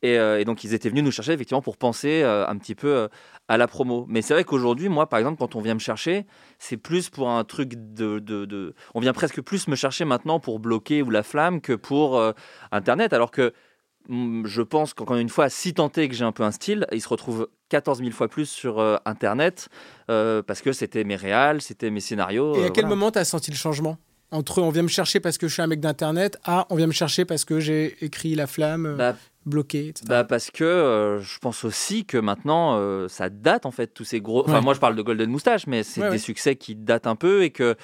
Et, euh, et donc, ils étaient venus nous chercher effectivement pour penser euh, un petit peu euh, à la promo. Mais c'est vrai qu'aujourd'hui, moi, par exemple, quand on vient me chercher, c'est plus pour un truc de, de- de- On vient presque plus me chercher maintenant pour bloquer ou la flamme que pour Internet. Alors que mm, je pense qu'encore une fois, si est que j'ai un peu un style, il se retrouve 14 000 fois plus sur Internet parce que c'était mes réals, c'était mes scénarios. Et à quel voilà. moment tu as senti le changement? Entre on vient me chercher parce que je suis un mec d'Internet, à on vient me chercher parce que j'ai écrit La Flamme, Bah, bloqué, etc. Bah parce que euh, je pense aussi que maintenant euh, ça date en fait tous ces gros. Enfin Ouais. moi je parle de Golden Moustache mais c'est Ouais, des ouais. succès qui datent un peu et que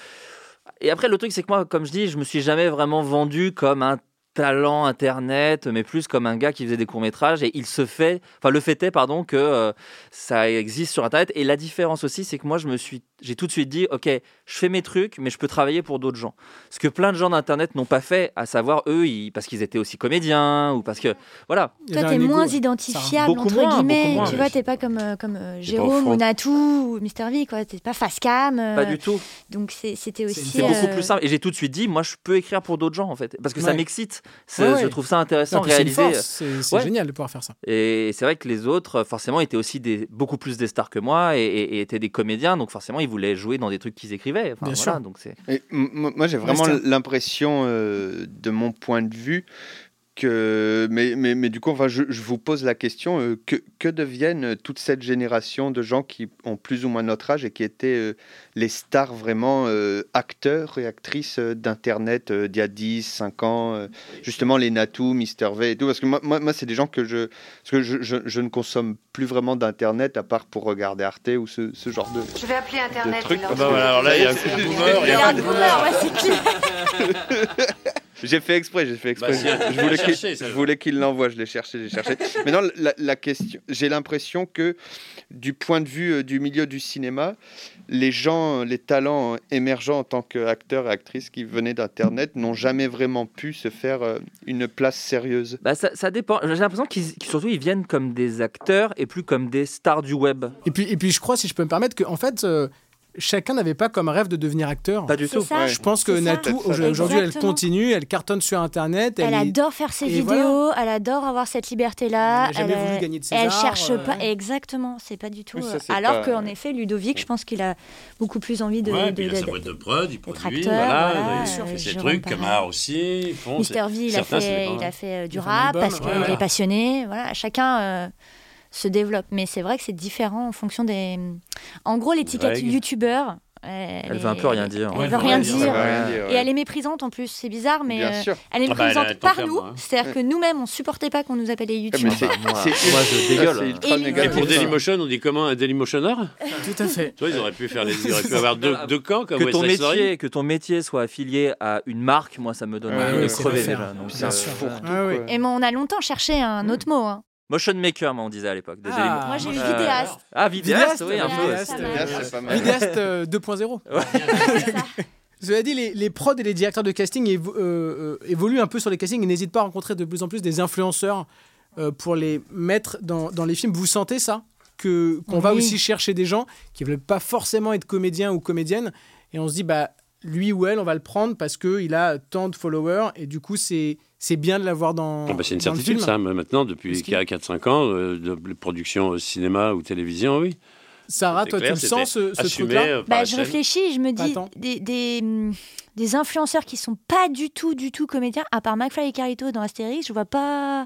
et après le truc c'est que moi comme je dis je me suis jamais vraiment vendu comme un talent internet mais plus comme un gars qui faisait des courts métrages et il se fait enfin le fait est pardon que euh, ça existe sur internet et la différence aussi c'est que moi je me suis j'ai tout de suite dit ok je fais mes trucs mais je peux travailler pour d'autres gens ce que plein de gens d'internet n'ont pas fait à savoir eux ils, parce qu'ils étaient aussi comédiens ou parce que voilà Toi, t'es moins identifiable, entre moins, guillemets. moins. tu vois, t'es pas comme, euh, comme euh, Jérôme ou Natou ou Mister V, quoi. T'es pas face cam. euh, Pas du tout. Donc, c'était aussi. C'est beaucoup plus simple. Et j'ai tout de suite dit, moi, je peux écrire pour d'autres gens, en fait. Parce que ça m'excite. C'est- Ouais, ouais. Je trouve ça intéressant, Non, puis c'est génial de pouvoir faire ça. Et c'est vrai que les autres, forcément, étaient aussi des, beaucoup plus des stars que moi et, et- et étaient des comédiens. Donc, forcément, ils voulaient jouer dans des trucs qu'ils écrivaient. Enfin, Bien voilà, sûr. Donc, c'est. Et moi, j'ai vraiment l'impression, euh, de mon point de vue, que. Mais, mais, mais du coup, enfin, je, je vous pose la question euh, que, que deviennent toute cette génération de gens qui ont plus ou moins notre âge et qui étaient euh, les stars vraiment euh, acteurs et actrices euh, d'Internet euh, d'il y a 10, 5 ans euh, Justement, les Natou, Mister V et tout. Parce que moi, moi, moi, c'est des gens que je. Parce que je, je, je ne consomme plus vraiment d'Internet à part pour regarder Arte ou ce, ce genre de. Je vais appeler Internet. Ah bah alors là, il y a un coup de boomer, il y a Il y a un boomer, ouais, c'est clair. J'ai fait exprès, j'ai fait exprès. Bah, si, je voulais l'a qu'il cherché, ça, je je voulais qu'il l'envoie, je l'ai cherché, j'ai cherché. Mais non, la, la question, j'ai l'impression que du point de vue euh, du milieu du cinéma, les gens, les talents émergents en tant qu'acteurs et actrices qui venaient d'Internet n'ont jamais vraiment pu se faire euh, une place sérieuse. Bah, ça, ça dépend. J'ai l'impression qu'ils surtout ils viennent comme des acteurs et plus comme des stars du web. Et puis, et puis je crois, si je peux me permettre, que en fait, euh, chacun n'avait pas comme rêve de devenir acteur. Pas du tout. ça. Je pense que. Natou, aujourd'hui, elle continue, elle cartonne sur Internet. Elle adore faire ses et vidéos, voilà. elle adore avoir cette liberté-là. Elle n'a jamais elle, voulu gagner de et elle César, cherche euh, pas. Exactement, c'est pas du tout. Oui, ça, euh, alors pas- qu'en effet, Ludovic, je pense qu'il a beaucoup plus envie de. Ouais, de- puis il a de- sa boîte de prod, il produit, acteur, voilà, voilà, il fait ses trucs. Camar aussi. Mister V, il a fait, des il grands. a fait euh, du rap parce qu'il est passionné. Voilà, chacun euh, se développe. Mais c'est vrai que c'est différent en fonction des. En gros, l'étiquette youtubeur. Elle, Elle veut un peu rien dire. Elle elle veut rien dire, dire. ça veut rien dire, Et elle est méprisante en plus. C'est bizarre, mais Bien euh, sûr. elle est Ah bah, elle méprisante par nous. hein. C'est-à-dire que nous-mêmes, on supportait pas qu'on nous appelait Ah, YouTube. mais c'est- Bah, moi, je dégueule. Et pour Dailymotion, on dit comment un Dailymotionneur Tout à fait. Tu vois, ils auraient pu faire les, ils auraient pu avoir deux, deux camps comme que ton Story. métier, que ton métier soit affilié à une marque, moi ça me donne envie de c'est crever déjà. Euh. Et moi, on a longtemps cherché un autre mot. Motion maker, moi on disait à l'époque. des Ah. Moi, j'ai eu Euh, vidéaste. Ah, vidéaste, Vidéaste, oui, un peu. vidéaste, euh, pas mal. Vidéaste euh, 2.0. C'est ça. Cela dit, les, les prods et les directeurs de casting évo- euh, euh, évoluent un peu sur les castings et n'hésitent pas à rencontrer de plus en plus des influenceurs euh, pour les mettre dans, dans les films. Vous sentez ça que Qu'on va Oui. aussi chercher des gens qui ne veulent pas forcément être comédiens ou comédiennes et on se dit, bah, lui ou elle, on va le prendre parce qu'il a tant de followers et du coup, c'est c'est bien de l'avoir dans, Ah bah, c'est une dans certitude, ça. Maintenant, depuis Parce qu'il- 4-5 ans, euh, de de production au cinéma ou télévision, oui. Sarah, toi, clair, tu le sens, ce, ce assumé, truc-là euh, Bah, je réfléchis, je me dis des, des, hum, des influenceurs qui sont pas du tout, du tout comédiens, à part McFly et Carlito dans Astérix, je vois pas.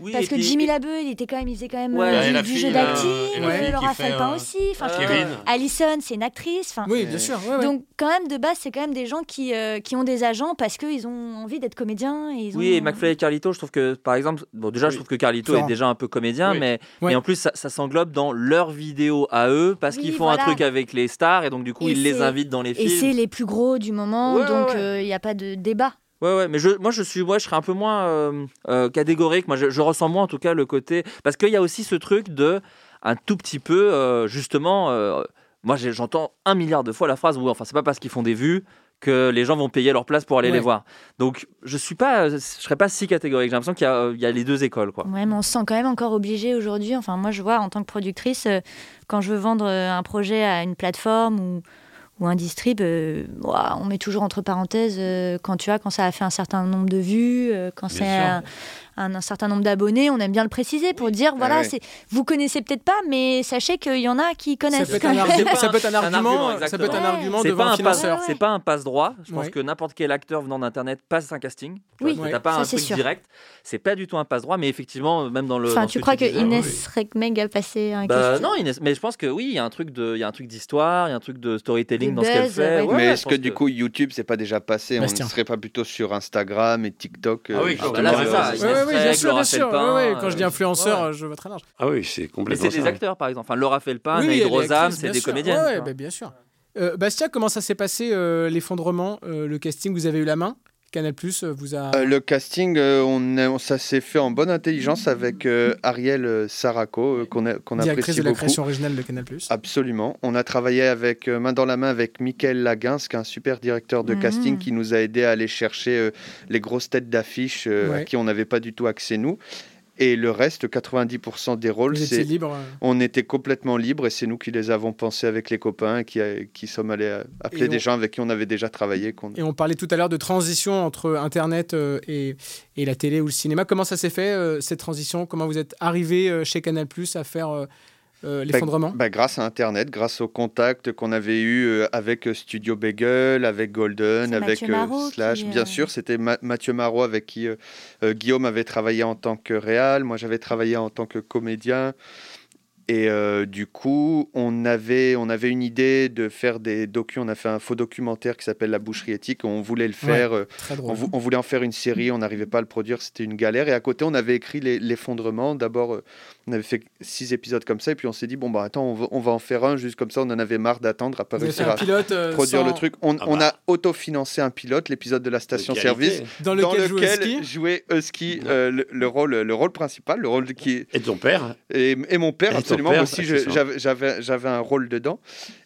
Oui, Parce que puis- Jimmy Labeu, il était quand même, il faisait quand même Ouais, euh, du, du fille, jeu là, d'acting. euh, Laura euh, aussi. Enfin, dire, Alison, c'est une actrice. Enfin, Oui, bien sûr. ouais, ouais. Donc quand même de base c'est quand même des gens qui, euh, qui ont des agents parce qu'ils ont envie d'être comédiens et ils ont... Oui, et McFly et Carlito, je trouve que, par exemple, bon, déjà, je trouve que Carlito Florent. est déjà un peu comédien, Oui. mais, Ouais. mais en plus, ça, ça s'englobe dans leurs vidéos à eux, parce Oui, qu'ils font voilà. un truc avec les stars, et donc, du coup, Et ils les invitent dans les Et c'est films. les plus gros du moment donc il ouais. n'y a pas de débat. Ouais, ouais, mais je, moi, je suis, ouais, je serais un peu moins euh, euh, catégorique. Moi, je, je ressens moins, en tout cas, le côté. Parce qu'il y a aussi ce truc de, un tout petit peu, euh, justement. moi, j'entends un milliard de fois la phrase où, enfin, c'est pas parce qu'ils font des vues que les gens vont payer leur place pour aller Ouais. les voir. Donc, je suis pas, je serais pas si catégorique. J'ai l'impression qu'il y, y a les deux écoles, quoi. Ouais, mais on se sent quand même encore obligé aujourd'hui. Enfin, moi, je vois en tant que productrice, quand je veux vendre un projet à une plateforme ou, ou un distrib, euh, on met toujours entre parenthèses euh, quand tu as, quand ça a fait un certain nombre de vues, euh, quand c'est. Un, certain nombre d'abonnés, on aime bien le préciser pour dire voilà, ouais. c'est vous connaissez peut-être pas, mais sachez qu'il y en a qui Ça connaissent. peut, être un argu- pas ça peut être un argument, ça peut être un argument C'est devant pas, un financeur. Ouais, ouais. c'est pas un passe droit. Je pense Ouais. que n'importe quel acteur venant d'internet passe un casting. Oui, t'as pas ça, un c'est truc sûr. direct. C'est pas du tout un passe droit, mais effectivement, même dans le. Enfin, dans tu crois que Inès Rekmeg a passé un Bah, casting non, Inès, mais je pense que oui, il y a un truc de, il y a un truc d'histoire, il y a un truc de storytelling dans ce qu'elle fait. mais est-ce que du coup YouTube c'est pas déjà passé? On ne serait pas plutôt sur Instagram et TikTok Ah oui, justement, bah là, c'est ça, ouais, bien sûr, Laura bien sûr. Felpin, Quand je dis euh, influenceur, ouais. je vois très large. Ah oui, c'est Mais complètement c'est des acteurs, par exemple. Enfin, Laura Felpin, Oui, Naïd Rosam, c'est des sûr. comédiennes. Ouais, bah, bien sûr. Euh, Bastia, comment ça s'est passé euh, l'effondrement, euh, le casting? Vous avez eu la main? Canal Plus vous a. Euh, le casting, euh, on a- ça s'est fait en bonne intelligence avec euh, Ariel euh, Saraco, euh, qu'on a- qu'on directrice apprécie de la beaucoup. création originale de Canal Plus. Absolument. On a travaillé avec euh, main dans la main avec Michael Laguins, qui est un super directeur de Mhm. casting qui nous a aidé à aller chercher euh, les grosses têtes d'affiche euh, à qui on n'avait pas du tout accès nous. Et le reste, 90% des rôles, c'est libre. euh, on était complètement libre et c'est nous qui les avons pensés avec les copains qui, qui sommes allés appeler des gens avec qui on avait déjà travaillé. Et on parlait tout à l'heure de transition entre Internet euh, et, et la télé ou le cinéma. Comment ça s'est fait, euh, cette transition? Comment vous êtes arrivé chez Canal à faire euh, euh, l'effondrement Bah, grâce à Internet, grâce aux contacts qu'on avait eu avec euh, Studio Bagel, avec Golden, avec Slash. qui, Bien euh, sûr, c'était Ma- Mathieu Marot avec qui euh, euh, Guillaume avait travaillé en tant que réal. Moi, j'avais travaillé en tant que comédien. Et euh, du coup, on avait, on avait une idée de faire des docus. On a fait un faux documentaire qui s'appelle La boucherie éthique. On voulait le faire. euh, Très on, vou- on voulait en faire une série, on n'arrivait pas à le produire, c'était une galère. Et à côté, on avait écrit l'effondrement. D'abord, euh, on avait fait six épisodes comme ça, et puis on s'est dit, bon, bah attends, on va, on va en faire un, juste comme ça, on en avait marre d'attendre à pas réussir à pilote euh, produire sans- le truc. On, Ah on bah. a autofinancé un pilote, l'épisode de la De station-service, dans dans lequel, jouait lequel Husky. jouait Husky euh, le, le rôle, le rôle principal, le rôle de qui Et ton père et, et mon père, Et absolument, père, moi aussi, j'avais un rôle dedans.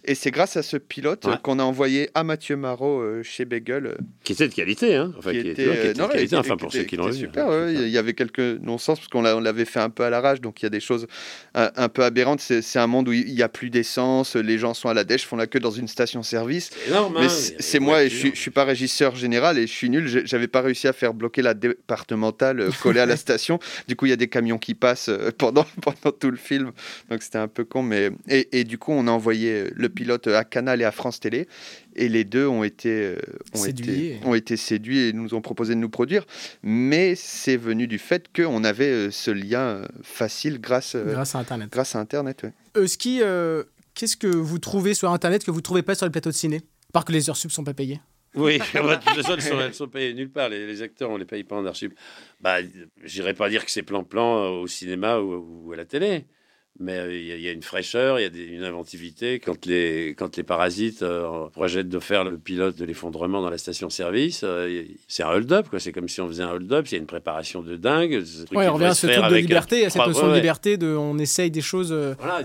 Et c'est grâce à ce pilote Ouais. qu'on a envoyé à Mathieu Marot euh, chez Bagel. euh, Qui était de qualité, hein. Enfin, qui, qui était, qui euh, était de qualité, enfin, pour ceux qui l'ont vu. super, ouais, il y avait quelques non-sens parce qu'on l'a- on l'avait fait un peu à l'arrache, donc il y a des choses un, un peu aberrantes. C'est un monde où il n'y a plus d'essence, les gens sont à la dèche, font la queue dans une station-service. Hein, Mais c'est moi, et je voitures. suis, pas régisseur général et je suis nul. J'avais pas réussi à faire bloquer la départementale euh, collée à la station. Du coup, il y a des camions qui passent pendant, pendant tout le film. Donc c'était un peu con. Mais... Et, et du coup, on a envoyé le pilote à Canal et à France Télé. Et les deux ont été, euh, ont Séduits. été, ont été séduits et nous ont proposé de nous produire. Mais c'est venu du fait qu'on avait euh, ce lien euh, facile grâce, Grâce à Internet. grâce à Internet. ouais. Euh, euh, qu'est-ce que vous trouvez sur Internet que vous trouvez pas sur les plateaux de ciné? Par que les heures sub sont pas payées. Oui, bah, de toute façon, elles sont, elles sont payées nulle part. Les, les acteurs, on les paye pas en archive. Bah, j'irais pas dire que c'est plan-plan au cinéma ou, ou à la télé. Mais euh, il y, a- y a une fraîcheur, il y a des- une inventivité. Quand les, quand les parasites euh, projettent de faire le pilote de l'effondrement dans la station-service, euh, c'est un hold-up. quoi. C'est comme si on faisait un hold-up. Il y a une préparation de dingue. Ouais, on revient à ce truc de euh, liberté, à cette notion ouais, de liberté, de on essaye des choses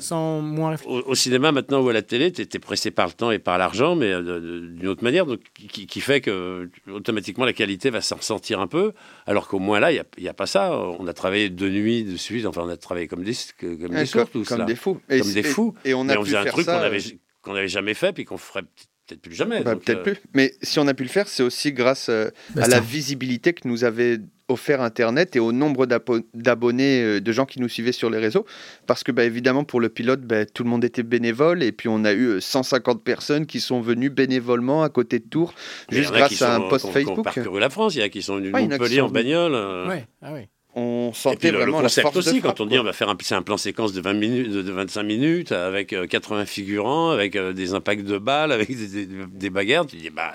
sans moins réfléchir. Au, au cinéma maintenant ou à la télé, tu es, pressé par le temps et par l'argent, mais d'une autre manière, donc, qui, qui fait que automatiquement la qualité va s'en ressentir un peu, alors qu'au moins là, il n'y a, pas ça. On a travaillé de nuit, de suite, enfin on a travaillé comme des, comme des comme- tous comme là. des fous. Et comme des fous. et on a Mais on pu faisait un faire truc qu'on ça, avait, euh, qu'on n'avait jamais fait, puis qu'on ferait peut-être plus jamais. Bah, peut-être euh, plus. Mais si on a pu le faire, c'est aussi grâce euh, à Bastien. la visibilité que nous avait offert Internet et au nombre d'abonnés, euh, de gens qui nous suivaient sur les réseaux. Parce que, bah, évidemment, pour le pilote, bah, tout le monde était bénévole. Et puis, on a eu euh, 150 personnes qui sont venues bénévolement à côté de Tours, mais juste grâce à un post ont- qui ont Facebook. parcouru la France, il y en a qui sont venus de Ouais, il y en a qui Montpellier sont en venus. bagnole. euh, Ouais, ah ouais. On Et puis sentait le, le vraiment la concept force aussi, de quand frappe, on dit on va faire un, plan séquence de 20 minutes, de, de 25 minutes, avec euh, 80 figurants, avec euh, des impacts de balles, avec des, des- des bagarres, tu dis, bah,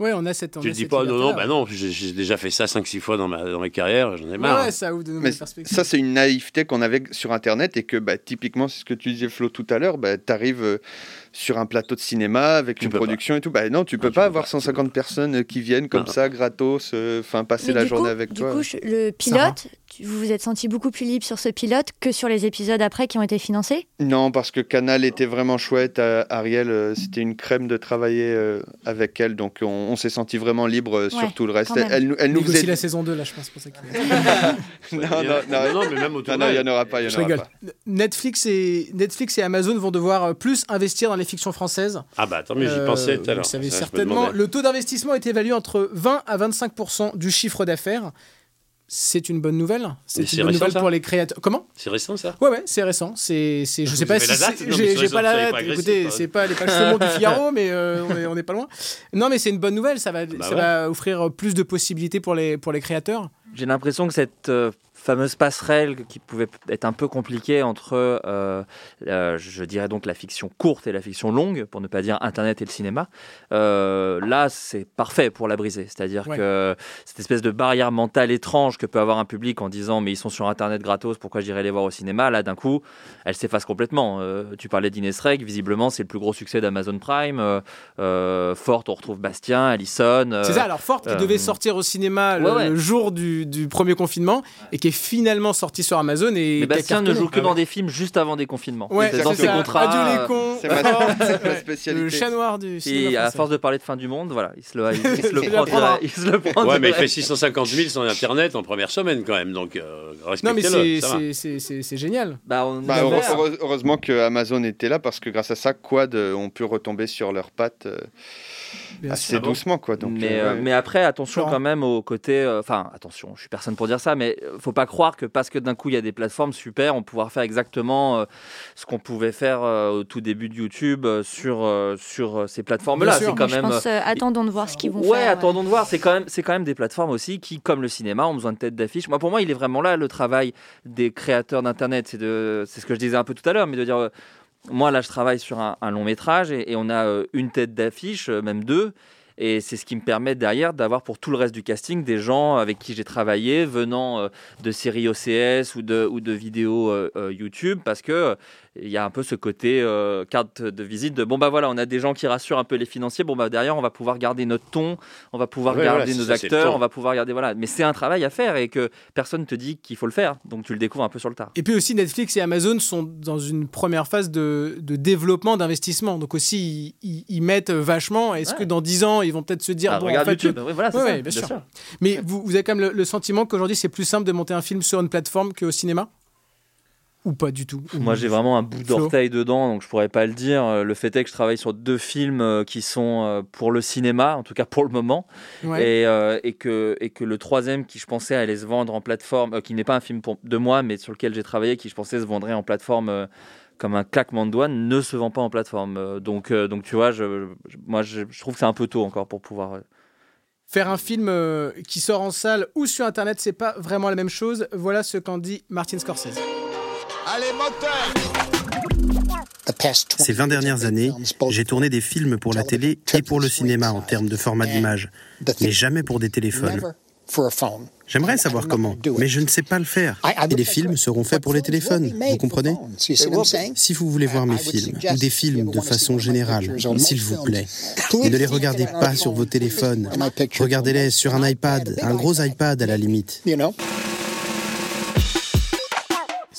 Ouais, on a cette. on tu a te dis cette pas, non, non, bah non, j'ai déjà fait ça 5-6 fois dans ma, dans ma carrière, j'en ai marre. ouais, ça ouvre de nouvelles perspectives. ça, c'est une naïveté qu'on avait sur Internet et que, bah, typiquement, c'est ce que tu disais, Flo, tout à l'heure. Bah, tu arrives sur un plateau de cinéma avec une production et tout. Bah, non, tu peux pas avoir 150 personnes qui viennent comme Non. ça, gratos, euh, enfin, passer Mais la du journée coup- avec du toi. coup, je- le pilote, tu- vous vous êtes senti beaucoup plus libre sur ce pilote que sur les épisodes après qui ont été financés? Non, parce que Canal était vraiment chouette. euh, Ariel, euh, c'était une crème de travailler euh, avec elle. Donc, on, on s'est senti vraiment libre euh, sur Ouais, tout le reste. Elle, nous- elle nous faisait. la saison 2, là, je pense, pour ça qu'il- non, non, non, Non, mais même au non, non, il n'y en aura pas. y en Je aura rigole. pas. Netflix et, Netflix et Amazon vont devoir plus investir dans les fictions françaises. Ah bah tant mieux, j'y Euh, pensais tout à vous l'heure. le savez Ça, certainement. Le taux d'investissement est évalué entre 20 à 25 du chiffre d'affaires. C'est une bonne nouvelle? Mais C'est une bonne récent, nouvelle pour les créateurs. Comment? C'est récent ça? Ouais, ouais, c'est récent. C'est, c'est, je Vous sais pas si mais j'ai, les pas la date. Écoutez, c'est pas les pages saumon du Figaro, mais euh, on, est, on est pas loin. Non, mais c'est une bonne nouvelle. Ça va, Bah ça ouais. va offrir plus de possibilités pour les, pour les créateurs. J'ai l'impression que cette euh, fameuse passerelle qui pouvait être un peu compliquée entre, euh, euh, je dirais donc la fiction courte et la fiction longue, pour ne pas dire Internet et le cinéma, là c'est parfait pour la briser. C'est-à-dire Ouais. que cette espèce de barrière mentale étrange que peut avoir un public en disant mais ils sont sur Internet gratos, pourquoi j'irais les voir au cinéma? Là d'un coup, elle s'efface complètement. Tu parlais d'Inès Reg, visiblement c'est le plus gros succès d'Amazon Prime. Forte, on retrouve Bastien, Allison. C'est ça, alors Forte qui devait sortir au cinéma le, ouais, ouais. le jour du, du premier confinement et qui est finalement sorti sur Amazon. Et Mais Bastien ne joue que dans des films juste avant des confinements. Ouais, c'est dans c'est ses contrats. Adieu les cons. C'est ma- Forte, c'est ma spécialité. Le chat noir du cinéma Et à force de parler de fin du monde, voilà, il se le, il, il se le prend. il se le prend Ouais, mais il fait 650 000 sur Internet en première semaine quand même, donc euh, Non, mais respectez-le. c'est, ça va. c'est, c'est, c'est- c'est génial. Bah, on Bah, heure- heure- heureusement que Amazon était là parce que grâce à ça, Quad euh, ont pu retomber sur leurs pattes euh, Bien assez sûr. doucement. Quoi. Donc, mais, euh, euh, ouais. mais après, attention Florent. quand même au côté. euh, Enfin, attention, je suis personne pour dire ça, mais faut pas croire que parce que d'un coup il y a des plateformes super, on pouvoir faire exactement euh, ce qu'on pouvait faire euh, au tout début de YouTube euh, sur, euh, sur euh, ces plateformes-là. Bien sûr. C'est quand même. pense, euh, attendons de voir ce qu'ils vont Ouais, faire. attendons de voir. C'est quand même, c'est quand même des plateformes aussi qui, comme le cinéma, ont besoin de tête d'affiche. Moi, pour moi, il est vraiment là le travail des créateurs d'internet. C'est de, c'est ce que je disais un peu tout à l'heure, mais de dire, euh, moi là, je travaille sur un, long métrage et, on a euh, une tête d'affiche, euh, même deux. Et c'est ce qui me permet derrière d'avoir pour tout le reste du casting des gens avec qui j'ai travaillé, venant euh, de séries OCS ou de, ou de vidéos YouTube, parce que il y a un peu ce côté euh, carte de visite de bon bah voilà on a des gens qui rassurent un peu les financiers bon bah derrière on va pouvoir garder notre ton on va pouvoir Ouais, garder voilà, nos ça, acteurs on va pouvoir garder voilà mais c'est un travail à faire et que personne te dit qu'il faut le faire donc tu le découvres un peu sur le tard Et puis aussi, Netflix et Amazon sont dans une première phase de, de développement, d'investissement. Donc aussi, ils, mettent vachement. Est-ce Ouais. que dans 10 ans, ils vont peut-être se dire, Ah, bon, regarde en fait, YouTube. voilà, c'est Ouais, ça, ouais, bien, bien sûr. sûr. Mais vous, vous avez quand même le, le sentiment qu'aujourd'hui, c'est plus simple de monter un film sur une plateforme qu'au cinéma? Ou pas du tout Ou- Moi, j'ai vraiment un bout d'orteil dedans, donc je pourrais pas le dire. Euh, Le fait est que je travaille sur deux films euh, qui sont euh, pour le cinéma, en tout cas pour le moment, Ouais. et, euh, et que et que le troisième qui je pensais allait se vendre en plateforme, euh, qui n'est pas un film pour, de moi, mais sur lequel j'ai travaillé, qui je pensais se vendrait en plateforme. euh, comme un claquement de doigts ne se vend pas en plateforme. Donc, donc tu vois, je, je- moi je, je trouve que c'est un peu tôt encore pour pouvoir. Faire un film euh, qui sort en salle ou sur Internet, c'est pas vraiment la même chose. Voilà ce qu'en dit Martin Scorsese. Allez, moteur. Ces 20 dernières années, j'ai tourné des films pour la télé et pour le cinéma en termes de format d'image, mais jamais pour des téléphones. J'aimerais savoir comment, mais je ne sais pas le faire. Et les films seront faits pour les téléphones, vous comprenez Si vous voulez voir mes films, ou des films de façon générale, s'il vous plaît, ne les regardez pas sur vos téléphones. Regardez-les sur un iPad, un gros iPad. à la limite.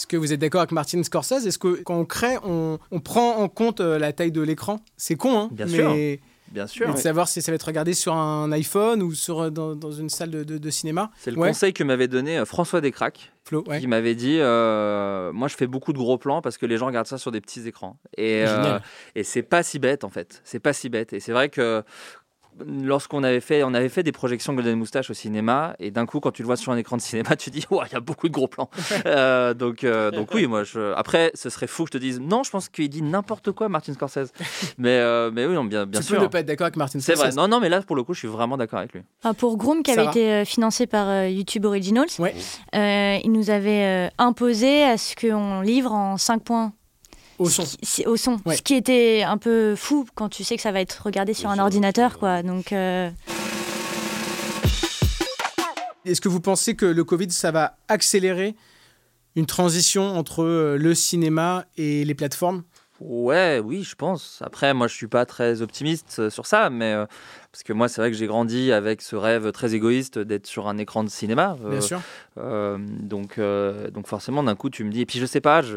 Est-ce que vous êtes d'accord avec Martin Scorsese? Est-ce que quand on crée, on, on prend en compte euh, la taille de l'écran? C'est con, hein Bien mais, sûr. Bien sûr. mais de savoir si ça va être regardé sur un iPhone ou sur, euh, dans, dans une salle de, de- de cinéma. C'est le Ouais. conseil que m'avait donné euh, François Descraques, Flo, ouais. qui m'avait dit euh, Moi, je fais beaucoup de gros plans parce que les gens regardent ça sur des petits écrans. Et, euh, et c'est pas si bête, en fait. C'est pas si bête. Et c'est vrai que lorsqu'on avait fait, on avait fait des projections Golden Moustache au cinéma, et d'un coup, quand tu le vois sur un écran de cinéma, tu dis Ouah, il y a beaucoup de gros plans. Euh, donc, euh, donc oui, moi, je... après, ce serait fou que je te dise Non, je pense qu'il dit n'importe quoi, Martin Scorsese. mais, euh, mais oui, non, bien, bien tu sûr. peux ne pas être d'accord avec Martin C'est Scorsese. vrai. Non, non, mais là, pour le coup, je suis vraiment d'accord avec lui. Enfin, pour Groom, qui avait été financé par euh, YouTube Originals, Ouais. euh, il nous avait euh, imposé à ce qu'on livre en 5 points. Au son. Ce qui- Au son. Ouais. Ce qui était un peu fou quand tu sais que ça va être regardé sur un ordinateur, quoi. Donc, euh, Est-ce que vous pensez que le Covid, ça va accélérer une transition entre euh, le cinéma et les plateformes? Ouais, oui, je pense. Après, moi, je suis pas très optimiste euh, sur ça, mais euh, parce que moi, c'est vrai que j'ai grandi avec ce rêve très égoïste d'être sur un écran de cinéma. Bien sûr. euh, donc, euh, donc forcément, d'un coup, tu me dis. Et puis, je sais pas. Je...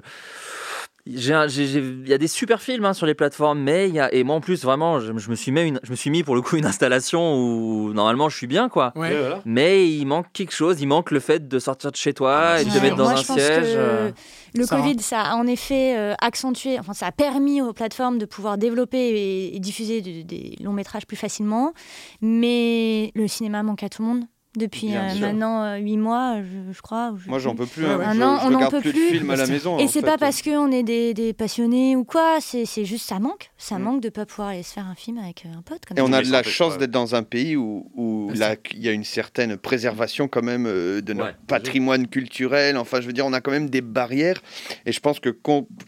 Il y a des super films hein, sur les plateformes, mais il y a et moi en plus vraiment, je, je me suis mis une, je me suis mis pour le coup une installation où normalement je suis bien quoi. Ouais. Ouais, voilà. Mais il manque quelque chose, il manque le fait de sortir de chez toi et de te mettre dans moi, un siège. euh. Le. Covid, ça a en effet euh, accentué, enfin, ça a permis aux plateformes de pouvoir développer et, et diffuser de- des longs métrages plus facilement. Mais le cinéma manque à tout le monde. Depuis euh, maintenant 8 mois, je, je crois. je Moi, j'en peux plus. hein. Je- on n'en regarde peut plus de plus. films à la maison, Et c'est pas parce qu'on est des, des passionnés ou quoi, c'est juste ça manque. Ça manque de pas pouvoir aller se faire un film avec euh, un pote. Comme Et on a de la chance d'être dans un pays où, où là, il y a une certaine préservation quand même euh, de notre patrimoine culturel. Enfin, je veux dire, on a quand même des barrières. Et je pense que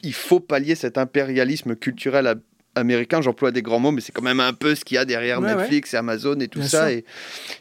il faut pallier cet impérialisme culturel à- américain. J'emploie des grands mots, mais c'est quand même un peu ce qu'il y a derrière Ouais, Netflix et Amazon et tout Bien ça. Et,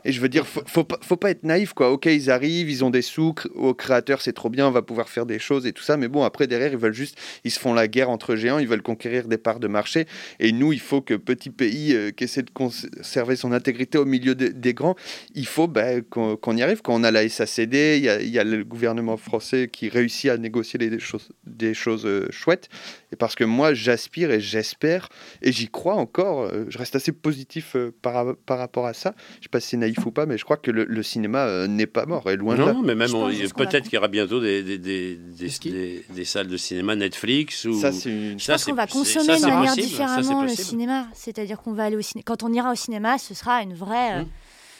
et je veux dire, faut, faut, pas, faut pas être naïf, quoi. Ok, ils arrivent, ils ont des sous, aux créateurs, c'est trop bien, on va pouvoir faire des choses et tout ça. Mais bon, après, derrière, ils veulent juste, ils se font la guerre entre géants, ils veulent conquérir des parts de marché. Et nous, il faut que petit pays euh, qui essaie de conserver son intégrité au milieu de- des grands, il faut ben, qu'on y arrive. Quand on a la SACD, il y a, il y a le gouvernement français qui réussit à négocier les- des choses, des choses euh, chouettes. Et parce que moi, j'aspire et j'espère, et j'y crois encore, euh, je reste assez positif euh, par, par rapport à ça. Je sais pas si c'est naïf ou pas, mais je crois que le, le cinéma euh, n'est pas mort, et loin de là. Non, mais même, peut-être qu'il y aura bientôt des, des, des, des, des- des salles de cinéma Netflix. Ou... Ça, c'est une- Je pense qu'on va consommer de manière différemment le cinéma. C'est-à-dire qu'on va aller au cinéma. Quand on ira au cinéma, ce sera une vraie, euh,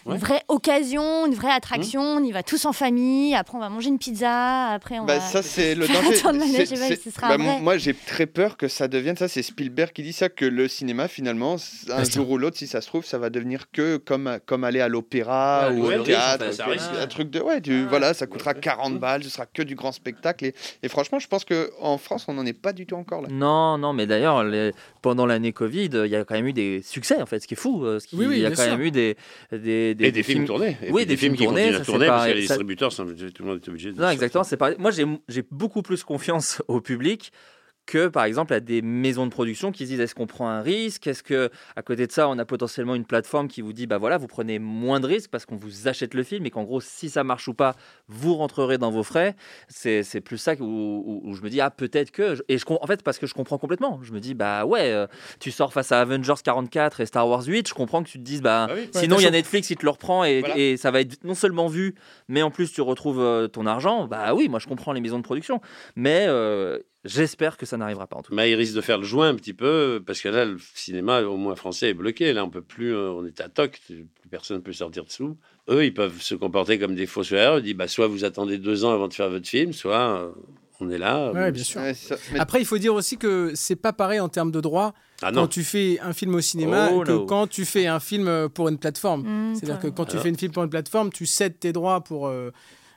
Ouais. une vraie occasion, une vraie attraction. On y va tous en famille. Après, on va manger une pizza. Après, on Bah, va. ça, c'est le danger. tour de manège, C'est- et voilà, c'est- ce sera bah, un vrai. Moi, j'ai très peur que ça devienne ça. C'est Spielberg qui dit ça, que le cinéma, finalement, un jour ou l'autre, si ça se trouve, ça va devenir que comme, comme aller à l'opéra Ouais, ou ouais, au théâtre. risque, ça que- risque. un truc de. Ouais, tu- voilà, ça coûtera 40 balles, ce sera que du grand spectacle. Et, et franchement, je pense qu'en France, on n'en est pas du tout encore là. Non, non, mais d'ailleurs, les- pendant l'année Covid, il y a quand même eu des succès, en fait, ce qui est fou. euh, ce qui- Oui, oui, il y a quand sûr. même eu des, des, Et des, films tournés. Et oui, puis des, films, qui tournés. ça, tourner parce que les Ça- distributeurs, sont- tout le monde est obligé de. Non, exactement, c'est. Moi, j'ai beaucoup plus confiance au public que par exemple à des maisons de production qui se disent est-ce qu'on prend un risque? Est-ce que à côté de ça, on a potentiellement une plateforme qui vous dit bah voilà, vous prenez moins de risques parce qu'on vous achète le film et qu'en gros, si ça marche ou pas, vous rentrerez dans vos frais? C'est c'est plus ça où, où- où je me dis ah peut-être que et je en fait parce que je comprends complètement. Je me dis bah ouais, euh, tu sors face à Avengers 44 et Star Wars 8, je comprends que tu te dises bah oui. sinon il y a Netflix qui te le reprend et, Voilà. et ça va être non seulement vu, mais en plus tu retrouves euh, ton argent. Bah oui, moi je comprends les maisons de production, mais euh, j'espère que ça n'arrivera pas en tout cas. Mais il risque de faire le joint un petit peu, parce que là, le cinéma, au moins français, est bloqué. Là, on peut plus, euh, on est à toc, plus personne ne peut sortir dessous. Eux, ils peuvent se comporter comme des fossoyeurs. Ils disent, bah, soit vous attendez deux ans avant de faire votre film, soit euh, on est là. Ouais, Euh, bien sûr. Ouais, ça- mais- Après, il faut dire aussi que c'est pas pareil en termes de droit Ah quand tu fais un film au cinéma Oh que no. quand tu fais un film pour une plateforme. Mmh, C'est-à-dire que quand tu fais une film pour une plateforme, tu cèdes tes droits pour euh,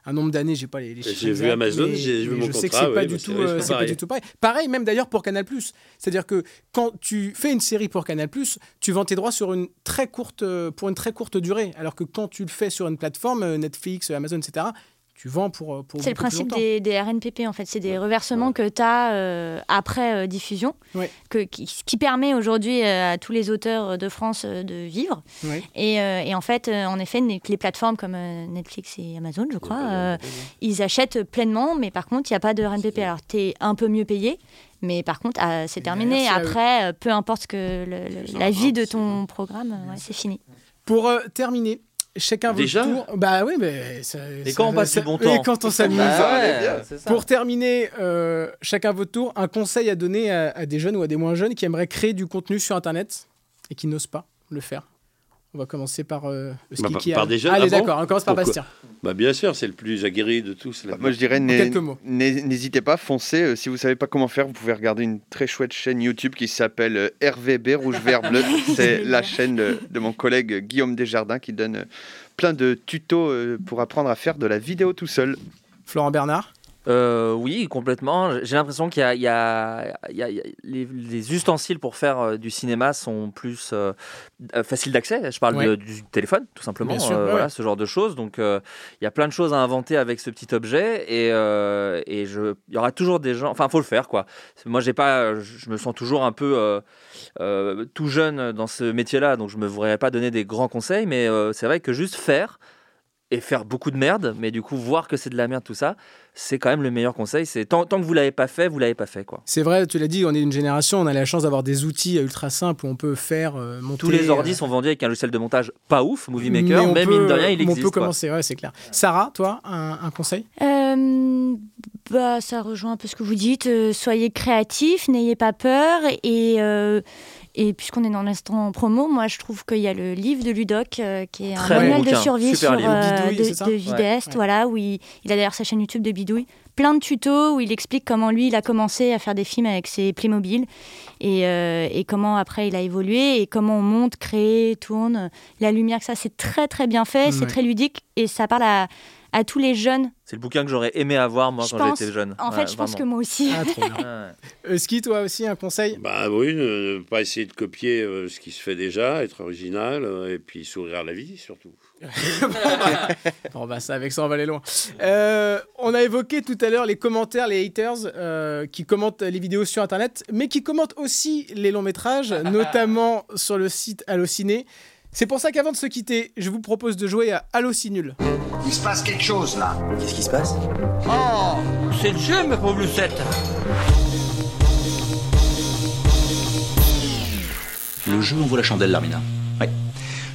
un nombre d'années. J'ai pas les, les J'ai chiffres. vu Amazon, j'ai vu mon Je sais que contrat, c'est pas du bah, tout, c'est- euh, pas pareil. du tout pareil. Pareil, même d'ailleurs pour Canal+. C'est-à-dire que quand tu fais une série pour Canal+, tu vends tes droits sur une très courte, euh, pour une très courte durée, alors que quand tu le fais sur une plateforme, euh, Netflix, Amazon, etc. Tu vends pour, euh, pour C'est le principe des, des RNPP en fait, c'est des reversements que tu as après euh, diffusion, Ouais. que, qui, ce qui permet aujourd'hui euh, à tous les auteurs de France euh, de vivre. Ouais. Et, euh, et en fait, euh, en effet, les plateformes comme euh, Netflix et Amazon, je crois, euh, ils achètent pleinement, mais par contre, il n'y a pas de RNPP. Alors, tu es un peu mieux payé, mais par contre, ah, c'est terminé. Après, euh, peu importe que le- le- la vie de ton programme, euh, ouais, c'est fini. Pour euh, terminer, chacun votre Déjà tour. Bah oui, mais. ça- Et ça- quand on passe ça- du bon et temps. quand on s'amuse. Bah ouais, ça. Pour terminer, euh, chacun votre tour, un conseil à donner à, à des jeunes ou à des moins jeunes qui aimeraient créer du contenu sur Internet et qui n'osent pas le faire. On va commencer par euh, le ski Bah, par- qui a- par des jeunes, Allez, ah bon d'accord, on commence par Pourquoi Bastien. Bah, bien sûr, c'est le plus aguerri de tous. là. Moi, je dirais, n'hésitez pas, foncez. Euh, si vous savez pas comment faire, vous pouvez regarder une très chouette chaîne YouTube qui s'appelle euh, RVB Rouge Vert Bleu. C'est la chaîne de, de mon collègue Guillaume Desjardins qui donne euh, plein de tutos euh, pour apprendre à faire de la vidéo tout seul. Florent Bernard. Euh, oui, complètement. J'ai l'impression qu'il y a, il y a- il y a- il y a- les, les ustensiles pour faire euh, du cinéma sont plus euh, faciles d'accès. Je parle Ouais. de- du téléphone, tout simplement. Bien sûr, ouais, voilà, ce genre de choses. Donc, il y a plein de choses à inventer avec ce petit objet, et, et je, il y aura toujours des gens. Enfin, faut le faire, quoi. Moi, j'ai pas, je me sens toujours un peu tout jeune dans ce métier-là, donc je me voudrais pas donner des grands conseils, mais c'est vrai que juste faire et faire beaucoup de merde, mais du coup voir que c'est de la merde tout ça, c'est quand même le meilleur conseil. C'est tant, tant que vous l'avez pas fait, vous l'avez pas fait quoi. C'est vrai, tu l'as dit, on est une génération, on a la chance d'avoir des outils ultra simples où on peut faire euh, monter. Tous les ordis euh, sont vendus avec un logiciel de montage pas ouf, Movie mais Maker, mais, peut- mine de rien il mais existe. On peut quoi. commencer, ouais, c'est clair. Sarah, toi, un, un conseil? Euh, bah, ça rejoint un peu ce que vous dites. euh, soyez créatifs, n'ayez pas peur. Et, euh, et puisqu'on est dans l'instant promo, moi je trouve qu'il y a le livre de Ludoc euh, qui est Très un bon manuel de survie super sur, euh, Bidouille, de, de. Ouais. Voilà, où il, il a d'ailleurs sa chaîne YouTube de Bidouille. Plein de tutos où il explique comment lui il a commencé à faire des films avec ses Playmobil et, euh, et comment après il a évolué et comment on monte, crée, tourne, la lumière, que ça c'est très très bien fait, c'est Ouais. très ludique et ça parle à, à tous les jeunes C'est le bouquin que j'aurais aimé avoir moi je quand pense. j'étais jeune. En Ouais, fait, je pense que moi aussi. Ah, trop bien. Euh, Ski, toi aussi, un conseil? Bah oui, ne, ne pas essayer de copier euh, ce qui se fait déjà, être original, euh, et puis sourire à la vie surtout. Bon, bah, ça, avec ça, on va aller loin. Euh, on a évoqué tout à l'heure les commentaires, les haters euh, qui commentent les vidéos sur Internet, mais qui commentent aussi les longs métrages, notamment sur le site Allociné. C'est pour ça qu'avant de se quitter, je vous propose de jouer à Allocinul. Il se passe quelque chose là. Qu'est-ce qui se passe? Oh, c'est le jeu, ma pauvre Lucette. Le jeu envoie la chandelle, Larmina. Ouais.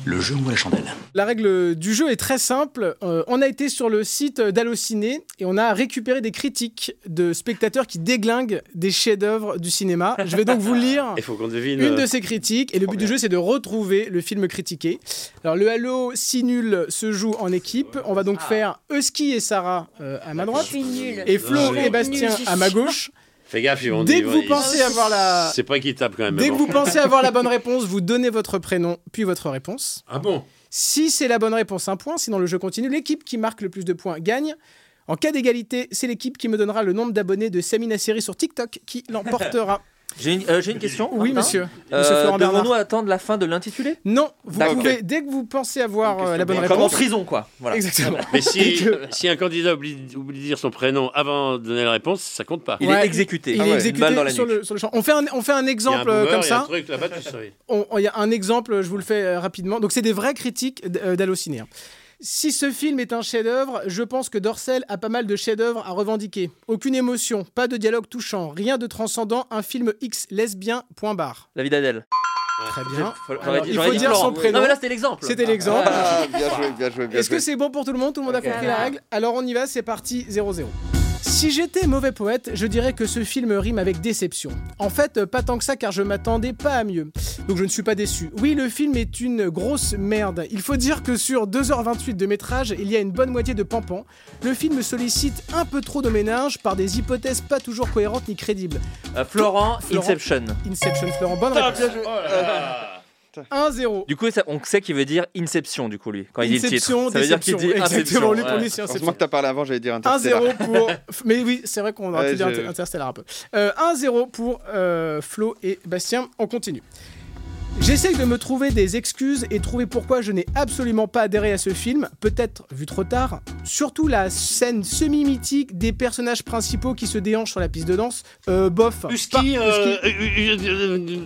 Le jeu envoie la chandelle. La règle du jeu est très simple. Euh, on a été sur le site d'Allociné et on a récupéré des critiques de spectateurs qui déglinguent des chefs-d'œuvre du cinéma. Je vais donc vous lire Il faut qu'on devine. une euh, de ces critiques et le but du jeu c'est de retrouver le film critiqué. Alors le Halo si nul se joue en équipe. On va donc faire Husky et Sarah euh, à ma droite suis et Flo Ah, et Bastien à ma gauche. Fais gaffe, ils vont Dès que vous ils- pensez avoir la C'est pas équitable quand même. Dès que bon. vous pensez avoir la bonne réponse, vous donnez votre prénom puis votre réponse. Ah bon? Si c'est la bonne réponse, un point. Sinon, le jeu continue. L'équipe qui marque le plus de points gagne. En cas d'égalité, c'est l'équipe qui me donnera le nombre d'abonnés de Samina Seri sur TikTok qui l'emportera. J'ai une, euh, j'ai une question. Oui, Martin. monsieur. Euh, Monsieur Florent Bernard. Devons-nous attendre la fin de l'intitulé? Non, vous D'accord. pouvez, dès que vous pensez avoir euh, la bonne Comme réponse. en prison, quoi. Voilà. Exactement. Mais si, Et que- si un candidat oublie, oublie de dire son prénom avant de donner la réponse, ça compte pas. Il est exécuté. Il Ah est ouais. exécuté dans la sur, le, sur le champ. On fait un, on fait un Il y a un exemple euh, boomer, comme il y a un ça. truc là-bas, tu sais. On- on- Il y a un exemple, je vous le fais euh, rapidement. Donc, c'est des vraies critiques d- euh, d'Allociné. hein. Si ce film est un chef-d'œuvre, je pense que Dorcel a pas mal de chefs-d'œuvre à revendiquer. Aucune émotion, pas de dialogue touchant, rien de transcendant, un film X lesbien, point barre. La vie d'Adèle. Très bien. J'aurais Alors, dit- il faut dire Florent. son prénom. Non, mais là, c'était l'exemple. C'était l'exemple. Ah, bien joué, bien joué, bien Est-ce que c'est bon pour tout le monde? Tout le monde a compris la règle? Alors on y va, c'est parti 0-0. Si j'étais mauvais poète, je dirais que ce film rime avec déception. En fait, pas tant que ça car je m'attendais pas à mieux. Donc je ne suis pas déçu. Oui, le film est une grosse merde. Il faut dire que sur 2h28 de métrage, il y a une bonne moitié de pampan. Le film sollicite un peu trop de ménage par des hypothèses pas toujours cohérentes ni crédibles. Euh, Florent, Florent. Inception. Inception, Florent, bonne réponse. Oh là là. 1-0. Du coup, ça- on sait qu'il veut dire Inception, du coup, lui, quand il dit le titre. Inception, Ça veut dire qu'il dit. Inception. Exactement, lui, pour ouais. lui, c'est Heureusement que t'as parlé avant, j'allais dire Interstellar. 1-0 pour. Mais oui, c'est vrai qu'on aurait Ouais, pu dire je- Inter- Interstellar un peu. Euh, 1-0 pour euh, Flo et Bastien. On continue. J'essaye de me trouver des excuses et trouver pourquoi je n'ai absolument pas adhéré à ce film, peut-être vu trop tard. Surtout la scène semi-mythique des personnages principaux qui se déhanchent sur la piste de danse. Euh, bof. Husky, euh, Husky. euh, euh,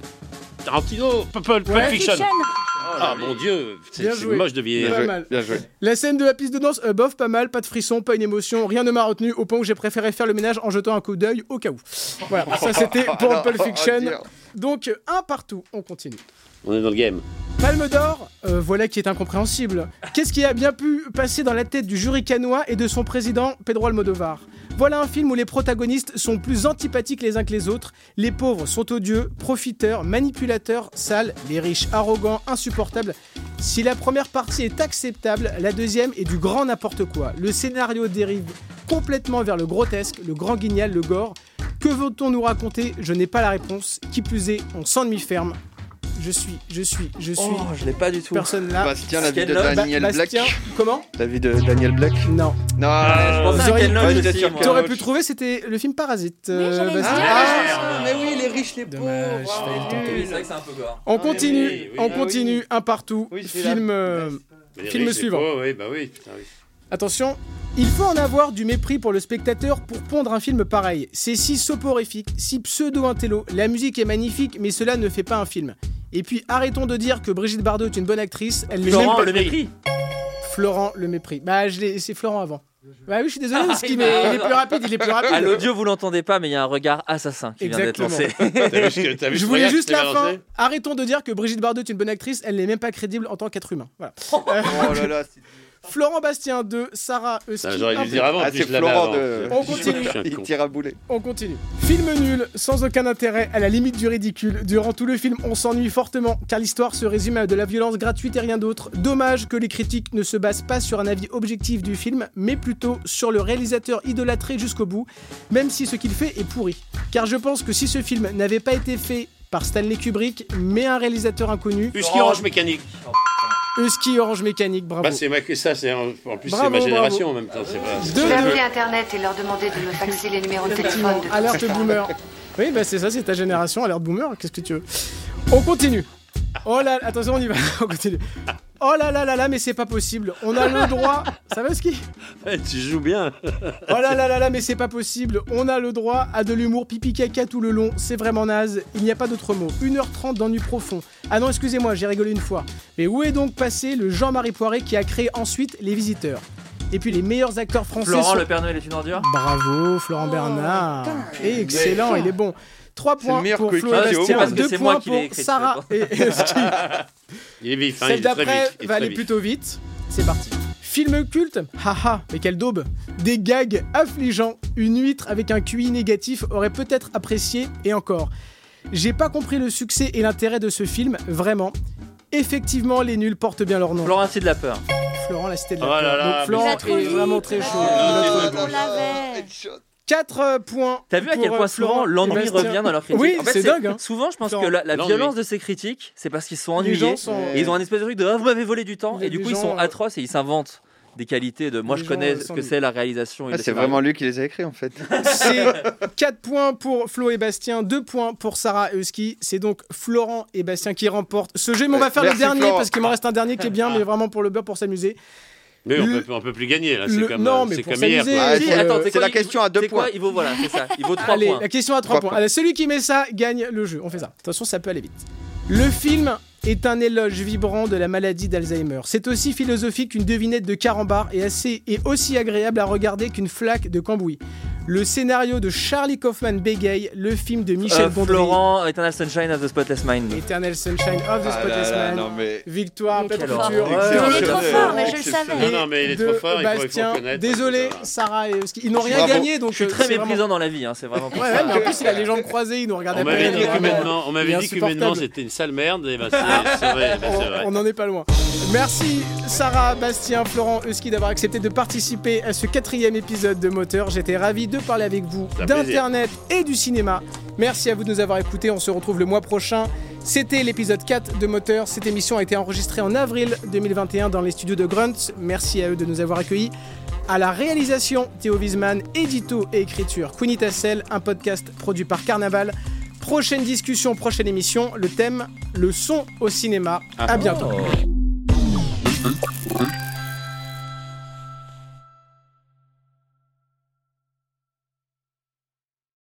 Tarantino, Pulp. Fiction. Fiction. Ah mon dieu, c'est moche de vieillir. Pas mal. La scène de la piste de danse, euh, bof, pas mal, pas de frisson, pas une émotion, rien ne m'a retenu au point où j'ai préféré faire le ménage en jetant un coup d'œil au cas où. Voilà, ça c'était pour Alors, Pulp oh, Fiction. dire. Donc, euh, un partout, on continue. On est dans le game. Palme d'or, euh, voilà qui est incompréhensible. Qu'est-ce qui a bien pu passer dans la tête du jury canois et de son président Pedro Almodovar Voilà un film où les protagonistes sont plus antipathiques les uns que les autres. Les pauvres sont odieux, profiteurs, manipulateurs, sales, les riches arrogants, insupportables. Si la première partie est acceptable, la deuxième est du grand n'importe quoi. Le scénario dérive complètement vers le grotesque, le grand guignal, le gore. Que veut-on nous raconter? Je n'ai pas la réponse. Qui plus est, on s'ennuie ferme. Je suis, je suis, je suis. Oh, je l'ai pas du tout. Personne là. Bastien, la vie de Daniel Black. Bastien, comment La vie de Daniel Black Non. Non, je pensais Vous à auriez- Ken Loach T'aurais pu trouver, c'était le film Parasite. euh, dire. Ah, mais oui, les riches, les. Oui, c'est vrai que c'est un peu gore. On continue, oui, oui, on bah continue, un partout. film euh, film suivant. oui, bah oui, putain, oui. Attention, il faut en avoir du mépris pour le spectateur pour pondre un film pareil. C'est si soporifique, si pseudo-intello, la musique est magnifique, mais cela ne fait pas un film. Et puis arrêtons de dire que Brigitte Bardot est une bonne actrice, elle n'est même Florent, pas le mépris. Florent, le mépris. Bah, je l'ai- c'est Florent avant. Bah oui, je suis désolé, parce qu'il est, il est plus rapide, il est plus rapide. À l'audio, vous l'entendez pas, mais il y a un regard assassin qui vient d'être Exactement. lancé. T'as vu t'as vu Je voulais juste la fin. Arrêtons de dire que Brigitte Bardot est une bonne actrice, elle n'est même pas crédible en tant qu'être humain. Voilà. Euh, Oh là là, c'est- Florent Bastien 2, Sarah. Ah, J'aurais dû dire avant, Ah, c'est l'avais Florent avant. de. On continue. Il tire à boulet. On continue. Film nul, sans aucun intérêt, à la limite du ridicule. Durant tout le film, on s'ennuie fortement, car l'histoire se résume à de la violence gratuite et rien d'autre. Dommage que les critiques ne se basent pas sur un avis objectif du film, mais plutôt sur le réalisateur idolâtré jusqu'au bout, même si ce qu'il fait est pourri. Car je pense que si ce film n'avait pas été fait par Stanley Kubrick, mais un réalisateur inconnu, Husky Orange Mécanique. Husky Orange Mécanique, bravo. Bah, c'est ma- ça, c'est en plus, c'est ma génération bravo. en même temps. c'est Je vais appeler Internet et leur demander de me faxer les numéros de téléphone de alerte boomer. Oui, bah c'est ça, c'est ta génération, alerte boomer, qu'est-ce que tu veux On continue. Oh là, attention, on y va, on continue. Oh là là là là, mais c'est pas possible. On a le droit. Ça va, ski? Ouais, tu joues bien. Oh là là là là, mais c'est pas possible. On a le droit à de l'humour pipi caca tout le long. C'est vraiment naze. Il n'y a pas d'autre mot. 1h30 d'ennui profond. Ah non, excusez-moi, j'ai rigolé une fois. Mais où est donc passé le Jean-Marie Poiré qui a créé ensuite Les Visiteurs? Et puis les meilleurs acteurs français Florent, sont- le Père Noël est une ordure? Bravo, Florent Bernard. Excellent, il est bon. 3 le points pour Flo et Bastien. Parce que 2 c'est moi points pour Sarah et Husky. Il est vif, hein, Celle d'après va aller vif. plutôt vite. C'est parti. Film culte Haha, mais quelle daube Des gags affligeants. Une huître avec un QI négatif aurait peut-être apprécié, et encore. J'ai pas compris le succès et l'intérêt de ce film, vraiment. Effectivement, les nuls portent bien leur nom. Florent, c'est de la peur. Florent, la cité de la Oh peur. là là, Donc Florent est vraiment très chaud. Ah, On l'avait. 4 points. T'as vu à pour, quel euh, point Florent souvent et l'ennui Bastien. revient dans leurs critiques Oui, En fait, c'est dingue. hein. Souvent, je pense Florent. que la, violence de ces critiques, c'est parce qu'ils sont ennuyés. gens sont- Et ils ont un espèce de truc de ah, vous m'avez volé du temps. Et du coup, ils sont euh, atroces et ils s'inventent des qualités de. Moi, Les je connais euh, ce que c'est la réalisation. Ah, c'est vraiment lui qui les a écrits en fait. C'est 4 points pour Flo et Bastien, 2 points pour Sarah et Husky. C'est donc Florent et Bastien qui remportent ce jeu. Mais on va faire le dernier Florent. parce qu'il m'en reste un dernier qui est bien, mais vraiment pour le beurre, pour s'amuser. Mais on Le- peut, on peut plus gagner là. C'est le- comme, non, euh, mais comme hier. Ah, c'est- le- Attends, c'est la question à deux quoi points. Il vaut, voilà, c'est ça. Il vaut 3 Allez, points. la question à 3 Trois points. points. Allez, celui qui met ça gagne le jeu. On fait ça. Attention, ça peut aller vite. Le film est un éloge vibrant de la maladie d'Alzheimer. C'est aussi philosophique qu'une devinette de carambar et, assez, et aussi agréable à regarder qu'une flaque de cambouis. Le scénario de Charlie Kaufman bégaye, le film de Michel Euh, Gondry. Florent, Eternal Sunshine of the Spotless Mind. Eternal Sunshine of the Ah Spotless là là, non mais. Victoire, horreur. Il est trop fort, mais je le savais. Non, non, mais il est de trop fort, il faut- reconnaître. Désolé, va. Sarah et Husky. Ils n'ont rien Bravo. gagné, donc Je suis euh, très vraiment- méprisant dans la vie, hein, c'est vraiment pour Ouais, ça. ouais, mais en plus, il a les jambes croisées, il nous regardait On pas. on m'avait dit qu'humainement c'était une sale merde, et ben c'est vrai, ben c'est vrai. On n'en est pas loin. Merci Sarah, Bastien, Florent, Husky d'avoir accepté de participer à ce quatrième épisode de Moteur. J'étais ravi de parler avec vous d'internet et du cinéma. Merci à vous de nous avoir écoutés. On se retrouve le mois prochain. C'était l'épisode 4 de Moteur. Cette émission a été enregistrée en avril 2021 dans les studios de Grunt. Merci à eux de nous avoir accueillis. À la réalisation, Théo Wiesman, édito et écriture, Queenie Tassel, un podcast produit par Carnaval. Prochaine discussion, prochaine émission, le thème, le son au cinéma. À bientôt. Oh.